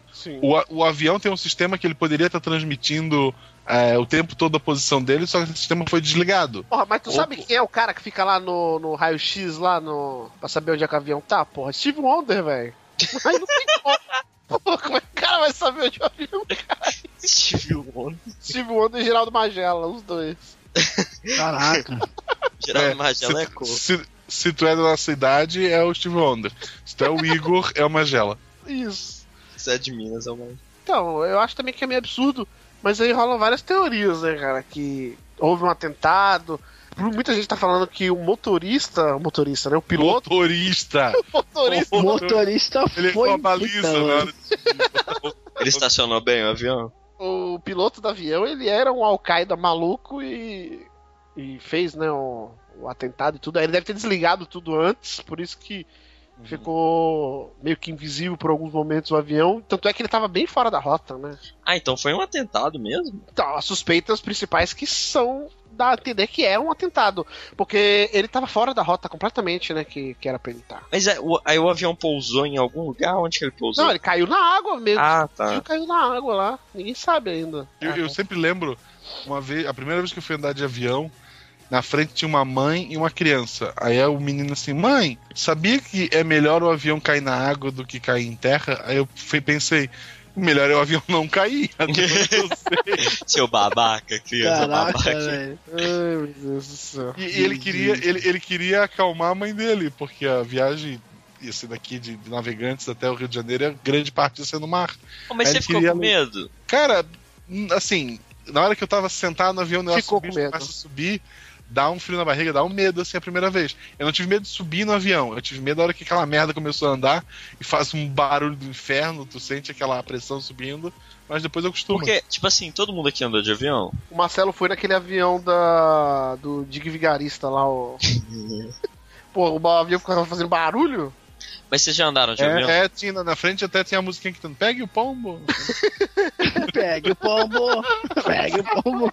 Speaker 4: O, o avião tem um sistema que ele poderia estar transmitindo é, o tempo todo a posição dele, só que esse sistema foi desligado.
Speaker 6: Porra, mas tu sabe quem é o cara que fica lá no, no raio-x, lá no. pra saber onde é que o avião tá? Porra, Steve Wonder, velho. Mas não tem como. Porra, como é que o cara vai saber onde o avião tá?
Speaker 3: Steve Wonder.
Speaker 6: Steve Wonder e Geraldo Magela, os dois.
Speaker 5: Caraca.
Speaker 3: Geraldo
Speaker 4: É,
Speaker 3: Magela é
Speaker 4: se,
Speaker 3: cor.
Speaker 4: se, se tu é da nossa idade, é o Steve Wonder. Se tu é o Igor, é o Magela.
Speaker 6: Isso.
Speaker 3: É de Minas, é uma...
Speaker 6: Então, eu acho também que é meio absurdo, mas aí rolam várias teorias, né, cara? Que houve um atentado. Muita gente tá falando que o motorista, o motorista, né? O piloto,
Speaker 4: Motorista!
Speaker 6: o motorista
Speaker 5: O motorista
Speaker 4: Ele
Speaker 5: foi.
Speaker 4: com a baliza
Speaker 5: mano.
Speaker 4: hora de...
Speaker 3: Ele estacionou bem o avião?
Speaker 6: o piloto do avião, ele era um Al-Qaeda maluco e, e fez, né, o, o atentado e tudo. Aí ele deve ter desligado tudo antes, por isso que ficou meio que invisível por alguns momentos o avião. Tanto é que ele tava bem fora da rota, né?
Speaker 3: Ah, então foi um atentado mesmo?
Speaker 6: Então, as suspeitas principais que são dá a entender que é um atentado, porque ele tava fora da rota completamente, né, que, que era pra ele estar.
Speaker 3: Mas é, o- aí o avião pousou em algum lugar? Onde que ele pousou?
Speaker 6: Não, ele caiu na água mesmo.
Speaker 3: Ah,
Speaker 6: Ele
Speaker 3: tá.
Speaker 6: caiu na água lá. Ninguém sabe ainda.
Speaker 4: Eu, eu sempre lembro, uma vez, a primeira vez que eu fui andar de avião, na frente tinha uma mãe e uma criança. Aí o menino assim, mãe, sabia que é melhor o avião cair na água do que cair em terra? Aí eu fui- pensei, melhor é o avião não cair. Eu.
Speaker 3: Seu babaca, criança
Speaker 5: Caraca,
Speaker 3: babaca.
Speaker 6: Ai, meu Deus do céu.
Speaker 4: E, e ele, queria, ele, ele queria acalmar a mãe dele, porque a viagem ia ser daqui de, de Navegantes até o Rio de Janeiro, e grande parte ia ser no mar.
Speaker 3: Oh, mas
Speaker 4: Aí
Speaker 3: você
Speaker 4: ele
Speaker 3: ficou
Speaker 4: queria-
Speaker 3: com medo?
Speaker 4: Cara, assim, na hora que eu tava sentado no avião, o negócio
Speaker 6: Ficou
Speaker 4: subir,
Speaker 6: com medo.
Speaker 4: começa a subir, dá um frio na barriga, dá um medo, assim, a primeira vez. Eu não tive medo de subir no avião, eu tive medo da hora que aquela merda começou a andar e faz um barulho do inferno, tu sente aquela pressão subindo, mas depois eu costumo.
Speaker 3: Porque, tipo assim, todo mundo aqui andou de avião?
Speaker 6: O Marcelo foi naquele avião da do Dig Vigarista lá, o. Pô, o avião ficava fazendo barulho?
Speaker 3: Mas vocês já andaram de avião?
Speaker 4: É, é, tinha, na frente até tinha a musiquinha que tanto pegue o pombo.
Speaker 5: Pegue o pombo. Pegue o pombo.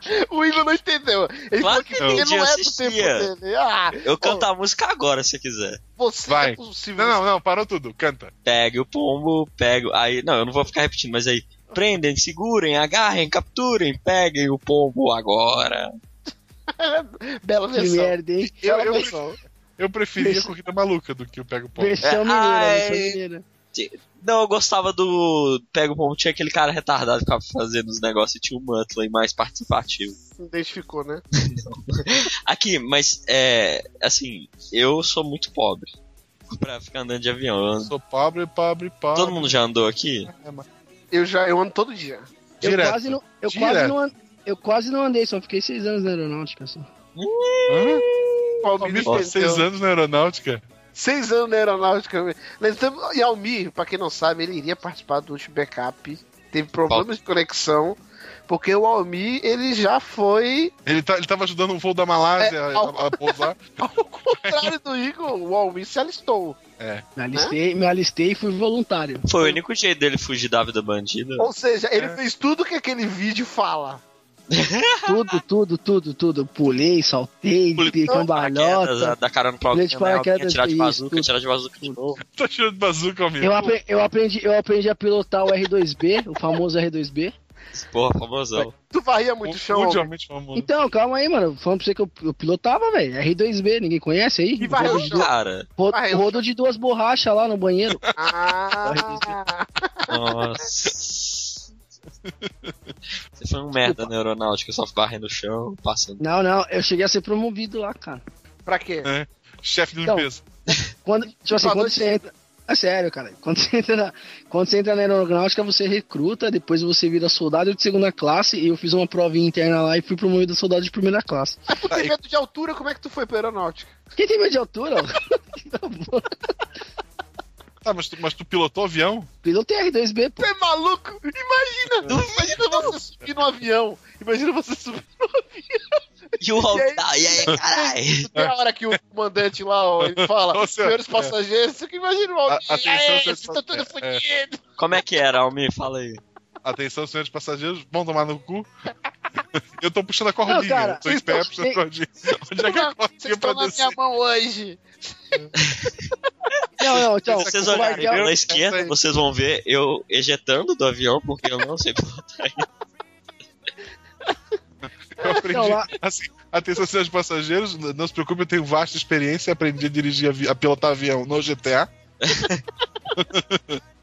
Speaker 6: O Igor não entendeu. Ele
Speaker 3: Claro
Speaker 6: falou que
Speaker 3: que
Speaker 6: ele
Speaker 3: não,
Speaker 6: não é do tempo dele. Ah,
Speaker 3: Eu canto a música agora, se quiser.
Speaker 6: você
Speaker 4: Vai.
Speaker 6: é possível.
Speaker 4: Não, não, não, parou tudo, canta.
Speaker 3: Pegue o pombo, pego. Aí, não, eu não vou ficar repetindo, mas aí. Prendem, segurem, agarrem, capturem, peguem o pombo agora.
Speaker 6: Bela
Speaker 5: Que
Speaker 6: versão.
Speaker 5: merda, hein?
Speaker 4: Eu, eu, eu preferia corrida maluca do que o pega o pombo.
Speaker 5: Versão
Speaker 3: É,
Speaker 5: mineira,
Speaker 3: ai.
Speaker 5: versão mineira.
Speaker 3: Não, eu gostava do. Pega o pombo, tinha aquele cara retardado que ficava fazendo os negócios e tinha o Muttley mais participativo.
Speaker 6: Identificou, né?
Speaker 3: Aqui, mas é. Assim, eu sou muito pobre pra ficar andando de avião. Eu
Speaker 4: Eu
Speaker 3: ando-
Speaker 4: sou pobre, pobre, pobre.
Speaker 3: Todo mundo já andou aqui?
Speaker 6: Eu já eu ando todo dia.
Speaker 5: Eu
Speaker 4: Direto.
Speaker 5: quase não, eu
Speaker 4: Direto.
Speaker 5: quase não, eu quase não andei, só fiquei seis anos na aeronáutica. Só.
Speaker 6: Entendeu.
Speaker 4: ficou seis anos na aeronáutica.
Speaker 6: Seis anos na aeronáutica. Estamos- E Almir, pra quem não sabe, ele iria participar do último backup. Teve problemas de conexão. Porque o Almir, ele já foi.
Speaker 4: Ele, tá, ele tava ajudando um voo da Malásia
Speaker 6: É,
Speaker 4: a, a- a pousar.
Speaker 6: Ao contrário do Igor, o Almir se alistou.
Speaker 5: Me alistei, me alistei e fui voluntário.
Speaker 3: Foi o único jeito dele fugir da vida bandida.
Speaker 6: Ou seja, ele
Speaker 4: É.
Speaker 6: fez tudo que aquele vídeo fala.
Speaker 5: Tudo, tudo, tudo, tudo. Pulei, saltei,
Speaker 3: Pulei
Speaker 5: dei cambalhota.
Speaker 3: carona pra
Speaker 5: Pulei
Speaker 3: alguém,
Speaker 5: de paraquedas,
Speaker 3: tirar de bazuca, tirar de bazuca de novo.
Speaker 4: Tá tirando de bazuca, amigo.
Speaker 5: Eu, apre- eu, aprendi, eu aprendi a pilotar o R2B, o famoso R2B.
Speaker 3: Porra, famosão.
Speaker 6: Tu varria muito o chão.
Speaker 4: Mundialmente famoso.
Speaker 5: Então, calma aí, mano. Falando pra você que eu, eu pilotava, velho. R2B, ninguém conhece aí?
Speaker 6: E varreu
Speaker 5: Rodo
Speaker 6: o chão.
Speaker 3: Cara,
Speaker 5: ro-
Speaker 6: Varreu o
Speaker 5: rodo de duas borrachas lá no banheiro.
Speaker 6: Ah,
Speaker 3: nossa. Você foi um merda na aeronáutica, só varrendo o chão, passando.
Speaker 5: Não, não, eu cheguei a ser promovido lá, cara.
Speaker 6: pra quê?
Speaker 4: Chefe de
Speaker 5: Então,
Speaker 4: limpeza.
Speaker 5: Quando, tipo assim, quando você entra. É sério, cara. Quando você entra na, quando você entra na aeronáutica, você recruta, depois você vira soldado de segunda classe, e eu fiz uma provinha interna lá e fui promovido a soldado de primeira classe.
Speaker 6: Tu tem medo de altura, como é que tu foi pra aeronáutica?
Speaker 5: Quem tem medo de altura?
Speaker 4: Tá, mas tu, mas tu pilotou avião?
Speaker 5: Pilotei R2B, pô.
Speaker 6: Tu é maluco? Imagina! Imagina você subir no avião. Imagina você subir no avião.
Speaker 3: E o Hulk tá, e aí, caralho?
Speaker 6: Tem a hora que o comandante lá, ó, ele fala, senhores passageiros, você que imagina o Hulk,
Speaker 4: A- atenção,
Speaker 6: e aí,
Speaker 4: senhores
Speaker 6: vocês estão todos
Speaker 4: passageiros. É.
Speaker 3: Como é que era, Almir? Fala aí.
Speaker 4: Atenção, senhores passageiros, vão tomar no cu. Eu tô puxando a cordinha.
Speaker 5: Não, cara,
Speaker 4: eu tô em pé
Speaker 5: vocês
Speaker 4: puxando a cordinha. Onde é que a cordinha pra
Speaker 6: na
Speaker 4: descer?
Speaker 6: minha mão hoje.
Speaker 5: Não, não, então.
Speaker 3: Se vocês
Speaker 5: o
Speaker 3: olharem
Speaker 5: Guardião-
Speaker 3: pela esquerda, vocês vão ver eu ejetando do avião, porque eu não sei pilotar ainda.
Speaker 4: Eu aprendi.
Speaker 5: Não, lá-
Speaker 4: Assim, atenção, senhores passageiros, não se preocupe, eu tenho vasta experiência. Aprendi a dirigir, avi- a pilotar avião no GTA.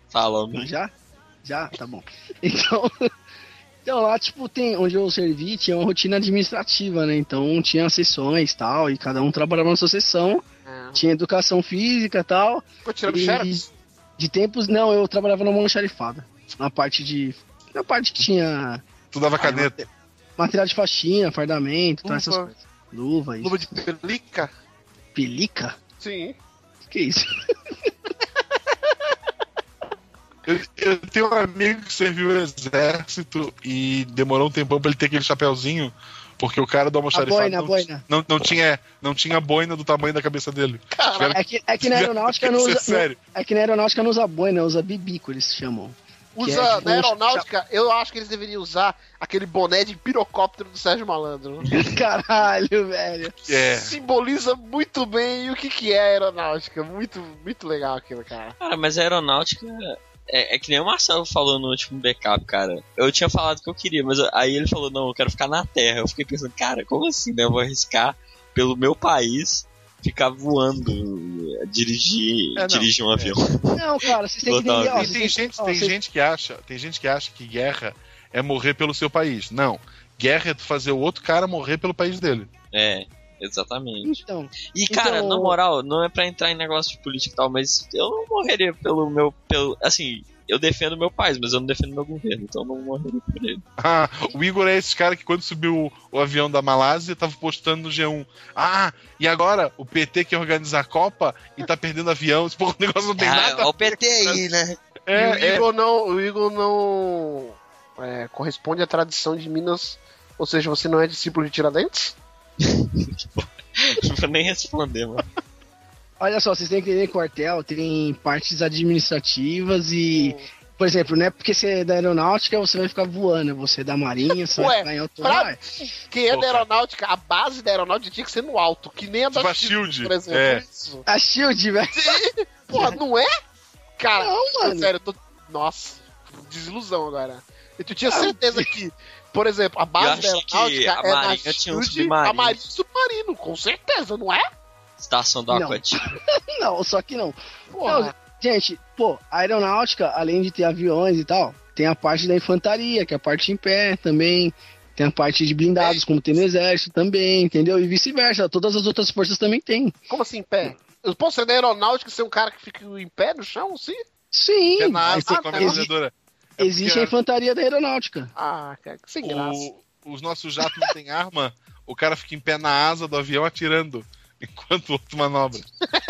Speaker 3: Fala, Almir.
Speaker 5: Já? Já? Tá bom. Então, então lá, tipo, tem onde eu servi, tinha uma rotina administrativa, né? Então tinha sessões e tal, e cada um trabalhava na sua sessão. Tinha educação física e tal.
Speaker 6: Ficou tirando
Speaker 5: E-
Speaker 6: xerox?
Speaker 5: De tempos, não, eu trabalhava na mão xerifada. Na parte de. Na parte que tinha
Speaker 4: Tu dava caneta.
Speaker 5: material de faxina, fardamento, tal, essas coisas. Luva, isso.
Speaker 6: Luva de pelica?
Speaker 5: Pelica?
Speaker 6: Sim.
Speaker 5: Que isso?
Speaker 4: Eu, eu tenho um amigo que serviu o exército e demorou um tempão pra ele ter aquele chapéuzinho, porque o cara do
Speaker 5: A
Speaker 4: almoxarifado não,
Speaker 5: boina.
Speaker 4: não, não tinha, não tinha boina do tamanho da cabeça dele. Tiveram
Speaker 5: É que, é que na aeronáutica não
Speaker 4: é
Speaker 5: usa.
Speaker 4: sério.
Speaker 5: É que na aeronáutica não usa boina, usa bibico, eles chamam.
Speaker 6: Usa,
Speaker 5: é, tipo,
Speaker 6: na aeronáutica, eu acho que eles deveriam usar aquele boné de pirocóptero do Sérgio Malandro.
Speaker 5: Caralho, velho.
Speaker 4: É.
Speaker 6: Simboliza muito bem o que, que é a aeronáutica. Muito, muito legal aquilo, cara.
Speaker 3: Cara, mas a aeronáutica é, é que nem o Marcelo falou no último backup, cara. Eu tinha falado que eu queria, mas aí ele falou, não, eu quero ficar na Terra. Eu fiquei pensando, cara, como assim, né? Eu vou arriscar pelo meu país ficar voando, dirigir,
Speaker 4: É,
Speaker 3: dirigir um
Speaker 4: É.
Speaker 3: avião.
Speaker 5: Não, cara, vocês têm que entender. ó,
Speaker 4: tem
Speaker 5: têm-
Speaker 4: gente,
Speaker 5: ó,
Speaker 4: tem
Speaker 5: vocês-
Speaker 4: gente que acha, tem gente que acha que guerra é morrer pelo seu país. Não. Guerra é tu fazer o outro cara morrer pelo país dele.
Speaker 3: É, exatamente.
Speaker 5: Então,
Speaker 3: E, cara,
Speaker 5: Então-
Speaker 3: na moral, não é pra entrar em negócio de política e tal, mas eu não morreria pelo meu. Pelo, assim, eu defendo meu país, mas eu não defendo meu governo, então eu não morreria por ele.
Speaker 4: Ah, o Igor é esse cara que quando subiu o, avião da Malásia tava postando no G1. Ah, e agora o PT quer organizar a Copa e tá perdendo avião. Esse porra, o negócio não tem
Speaker 3: Ah,
Speaker 4: nada.
Speaker 3: ó o PT aí, né?
Speaker 6: e o
Speaker 4: É, é.
Speaker 6: Igor não, o Igor não é, corresponde à tradição de Minas. Ou seja, você não é discípulo de Tiradentes?
Speaker 3: Não vou nem responder, mano.
Speaker 5: olha só, vocês têm que entender que quartel tem partes administrativas e. Por exemplo, não é porque você é da aeronáutica você vai ficar voando, você é da marinha, você
Speaker 6: Ué,
Speaker 5: vai ficar em alto
Speaker 6: pra-. Quem é da aeronáutica, a base da aeronáutica tinha que ser no alto, que nem a da
Speaker 4: Tipo a
Speaker 6: Shield,
Speaker 4: Shield,
Speaker 6: por exemplo.
Speaker 4: é.
Speaker 6: Isso.
Speaker 5: A Shield, velho.
Speaker 6: Porra, não é? Cara,
Speaker 5: Não, mano.
Speaker 6: sério, eu tô. Nossa, desilusão agora. E tu tinha certeza que, por exemplo, a base aeronáutica
Speaker 3: a
Speaker 6: é na
Speaker 3: Marinha tinha um submarino.
Speaker 6: a Marinha e submarino, com certeza, não é?
Speaker 3: Estação do
Speaker 5: Não.
Speaker 3: Aquatic.
Speaker 5: Não, só que não.
Speaker 6: Porra.
Speaker 5: Não, gente, pô, a aeronáutica, além de ter aviões e tal, tem a parte da infantaria, que é a parte em pé também. Tem a parte de blindados, como tem no exército também, entendeu? E vice-versa. Todas as outras forças também tem.
Speaker 6: Como assim, em pé? Eu posso ser da aeronáutica e ser um cara que fica em pé no chão, sim?
Speaker 5: Sim,
Speaker 4: É na
Speaker 5: mas
Speaker 4: asa
Speaker 5: tem-
Speaker 4: com a
Speaker 5: exi-
Speaker 4: metralhadora. É
Speaker 5: existe a infantaria da aeronáutica.
Speaker 6: Ah, cara, que sem graça.
Speaker 4: o- os nossos jatos não têm arma, o cara fica em pé na asa do avião atirando, enquanto o outro manobra.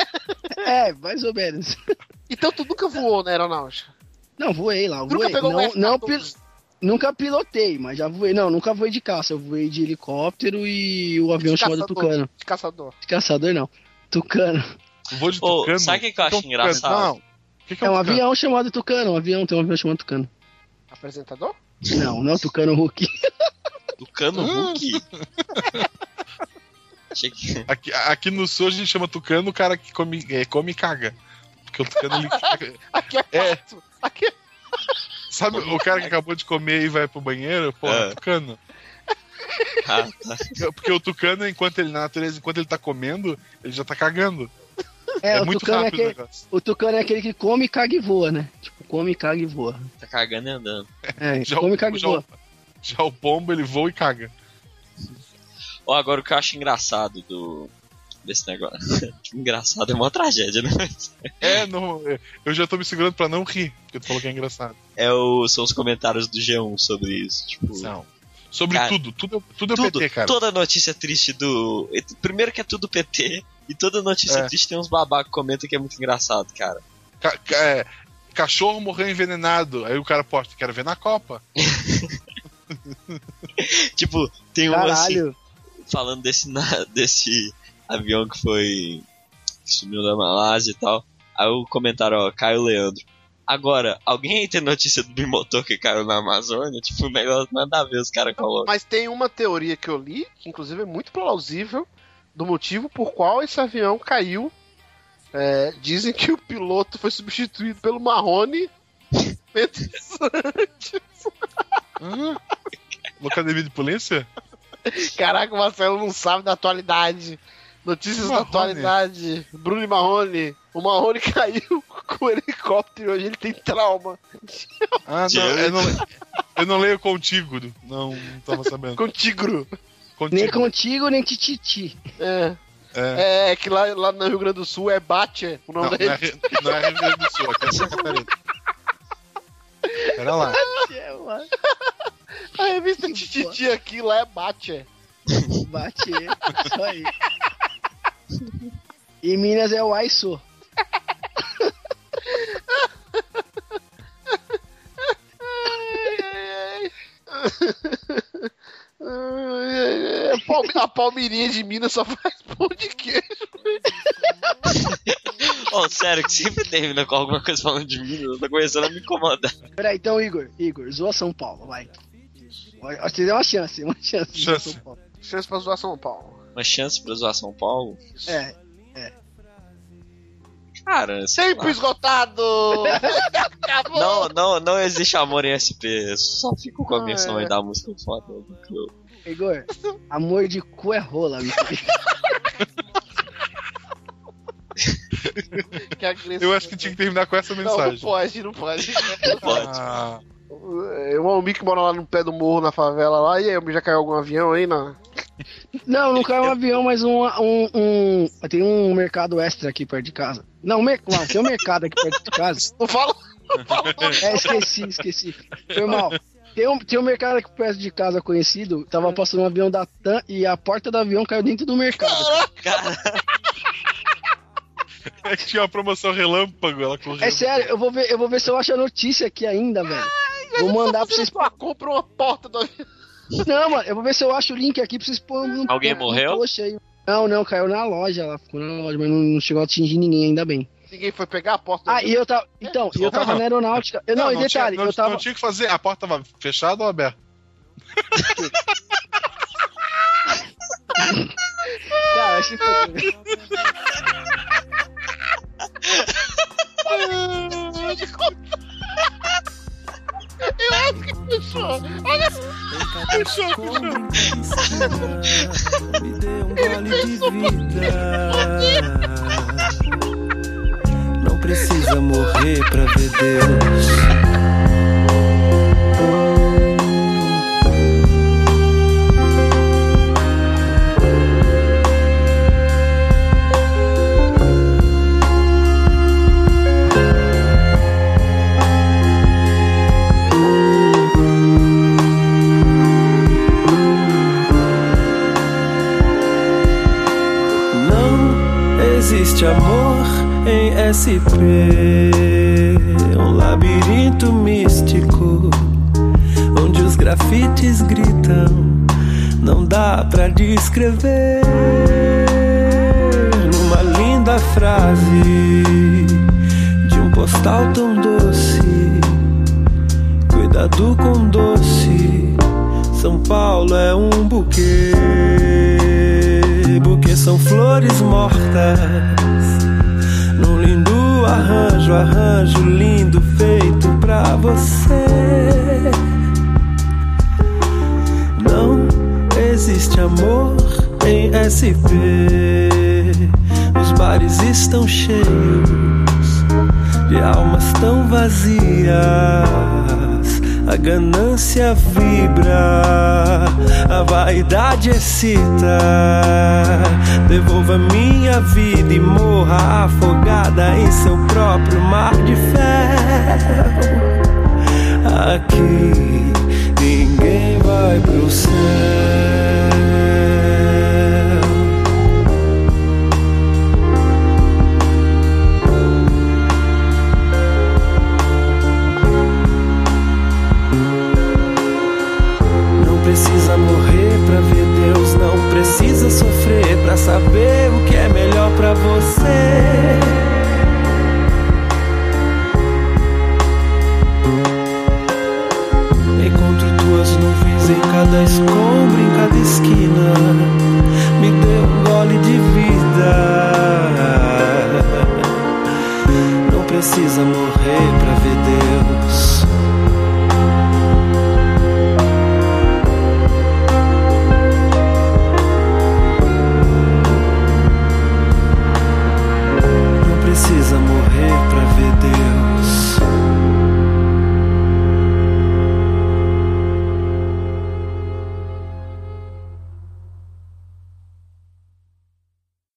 Speaker 5: É, mais ou menos.
Speaker 6: Então tu nunca voou na aeronáutica?
Speaker 5: Não, voei lá,
Speaker 6: Tu nunca
Speaker 5: voei.
Speaker 6: pegou
Speaker 5: Não,
Speaker 6: um F-14?
Speaker 5: não, pil- nunca pilotei, mas já voei. Não, nunca voei de caça. Eu voei de helicóptero e o avião
Speaker 6: De
Speaker 5: chamado
Speaker 6: caçador.
Speaker 5: Tucano.
Speaker 6: De caçador.
Speaker 5: De caçador, não. Tucano.
Speaker 4: Voo de tucano.
Speaker 3: sabe o que eu
Speaker 4: é um
Speaker 3: acho
Speaker 4: tucano?
Speaker 3: engraçado?
Speaker 4: Não. Que, que
Speaker 5: É um
Speaker 4: tucano?
Speaker 5: avião chamado Tucano. Um avião, tem um avião chamado Tucano.
Speaker 6: Apresentador?
Speaker 5: Não, não é o Tucano Hulk.
Speaker 3: Do cano Hulk.
Speaker 4: Aqui, aqui no sul a gente chama tucano o cara que come, é, come e caga. Porque o tucano ele.
Speaker 6: Aqui é
Speaker 4: É.
Speaker 6: fato. Aqui é...
Speaker 4: Sabe o cara que acabou de comer e vai pro banheiro? Pô,
Speaker 3: É.
Speaker 4: tucano.
Speaker 3: Ah, tá.
Speaker 4: Porque o tucano, enquanto ele na natureza, enquanto ele tá comendo, ele já tá cagando.
Speaker 5: É,
Speaker 4: É,
Speaker 5: o,
Speaker 4: muito
Speaker 5: tucano é
Speaker 4: rápido o
Speaker 5: aquele,
Speaker 4: negócio.
Speaker 5: o Tucano é aquele que come, caga e voa, né? Tipo, come, caga e voa.
Speaker 3: Tá cagando e andando.
Speaker 5: É,
Speaker 4: Já,
Speaker 5: come,
Speaker 4: o,
Speaker 5: caga e
Speaker 4: já,
Speaker 5: voa.
Speaker 4: o, já o pombo, ele voa e caga.
Speaker 3: Ó, agora o que eu acho engraçado do. Desse negócio. Engraçado é uma tragédia, né?
Speaker 4: É, não, eu já tô me segurando pra não rir, porque tu falou que é engraçado.
Speaker 3: É o, são os comentários do G1 sobre isso. Tipo,
Speaker 4: Não. Sobre
Speaker 3: Cara,
Speaker 4: tudo, tudo, tudo é
Speaker 3: tudo,
Speaker 4: PT, cara.
Speaker 3: toda notícia triste do. Primeiro que é tudo PT, e toda notícia
Speaker 4: É.
Speaker 3: triste tem uns babacos que comentam que é muito engraçado, cara.
Speaker 4: Ca- ca- é, cachorro morreu envenenado. Aí o cara posta, quero ver na Copa.
Speaker 3: Tipo, tem uma assim. Falando desse, na- desse avião que foi. que sumiu da Malásia e tal. Aí o comentário, ó, Caio Leandro. Agora, alguém aí tem notícia do bimotor que caiu na Amazônia? Tipo, o negócio nada a ver, os caras colocam.
Speaker 6: Mas tem uma teoria que eu li, que inclusive é muito plausível, do motivo por qual esse avião caiu. É, dizem que o piloto foi substituído pelo Marrone.
Speaker 4: Hã? Uma academia de polícia?
Speaker 6: Caraca, o Marcelo não sabe da atualidade. Notícias da atualidade. Bruno e Marrone. O Marrone caiu com o helicóptero e hoje ele tem trauma.
Speaker 4: Ah, não, eu não, eu não leio contigo. Não, não tava sabendo.
Speaker 6: Com tigro.
Speaker 5: Nem
Speaker 4: Contigo.
Speaker 5: contigo, nem tititi.
Speaker 6: É.
Speaker 4: É.
Speaker 6: É, que lá, lá no Rio Grande do Sul é Batcher. O
Speaker 4: Não,
Speaker 6: nome
Speaker 4: não é,
Speaker 6: dele.
Speaker 4: Ri- não é Rio Grande do Sul, aqui é Santa Catarina. Pera lá.
Speaker 6: A revista Tititi aqui lá é Batcher.
Speaker 5: Bate ele. Isso aí. E Minas é o Aiso.
Speaker 6: A Palme- A Palmeirinha de Minas só faz pão de queijo.
Speaker 3: Ô, sério, que sempre termina com alguma coisa falando de mim, eu tô começando a me incomodar.
Speaker 5: Peraí, então, Igor. Igor, zoa São Paulo, vai. Você deu uma chance, uma chance.
Speaker 4: Chance.
Speaker 5: São Paulo.
Speaker 6: Chance pra zoar São Paulo.
Speaker 3: Uma chance pra zoar São Paulo?
Speaker 5: É.
Speaker 3: Cara, lá.
Speaker 6: esgotado! Acabou!
Speaker 3: Não, não, não existe amor em SP, só fico com a
Speaker 6: Ah,
Speaker 3: versão
Speaker 6: é.
Speaker 3: aí da música foda. Eu-
Speaker 5: Igor, amor de cu é rola, meu.
Speaker 4: Eu acho que tinha que terminar com essa
Speaker 6: Não, não
Speaker 4: mensagem.
Speaker 6: pode, não pode.
Speaker 3: Pode.
Speaker 4: Ah,
Speaker 6: O Almi que mora lá no pé do morro, na favela lá. E aí, já caiu algum avião aí na...
Speaker 5: Não, não caiu um avião, mas um, um, um- Tem um mercado extra aqui perto de casa. Não, mer... não, tem um mercado aqui perto de casa.
Speaker 6: Não fala...
Speaker 5: É, esqueci, esqueci. Foi mal. Tem um, tem um mercado aqui perto de casa conhecido. Tava passando um avião da TAM e a porta do avião caiu dentro do mercado.
Speaker 3: Cara,
Speaker 4: é que tinha uma promoção relâmpago, ela correu.
Speaker 5: É sério, eu vou ver, eu vou ver se eu acho a notícia aqui ainda, velho. Vou mandar pra vocês.
Speaker 6: Compra uma porta do avião.
Speaker 5: Não, mano, eu vou ver se eu acho o link aqui pra vocês pôr no
Speaker 3: Alguém morreu?
Speaker 5: post aí. Não, não, caiu na loja, ela ficou na loja, mas não, não chegou a atingir ninguém, ainda bem.
Speaker 6: Ninguém foi pegar a porta
Speaker 5: Ah, e eu tava. Então, e eu tava
Speaker 4: Não.
Speaker 5: na aeronáutica. Eu, não, e
Speaker 4: tinha-
Speaker 5: detalhe,
Speaker 4: não,
Speaker 5: eu tava.
Speaker 4: não tinha que fazer. A porta tava fechada ou aberta?
Speaker 5: Cara, acho que foi.
Speaker 6: Eu acho que fechou. Olha
Speaker 4: Fechou, fechou.
Speaker 9: Me dê um gole de vida. Não precisa morrer pra ver Deus. SP. Um labirinto místico onde os grafites gritam. Não dá pra descrever numa linda frase de um postal tão doce. Cuidado com doce. São Paulo é um buquê. Buquê são flores mortas. Arranjo, arranjo lindo feito pra você. Não existe amor em SP. Os bares estão cheios de almas tão vazias. A ganância vibra, a vaidade excita. Devolva minha vida e morra afogada em seu próprio mar de ferro. Aqui ninguém vai pro céu. precisa sofrer para saber o que é melhor para você. Encontro tuas nuvens em cada escombro, em cada esquina. Me dê um gole de vida. Não precisa morrer pra ver Deus. viver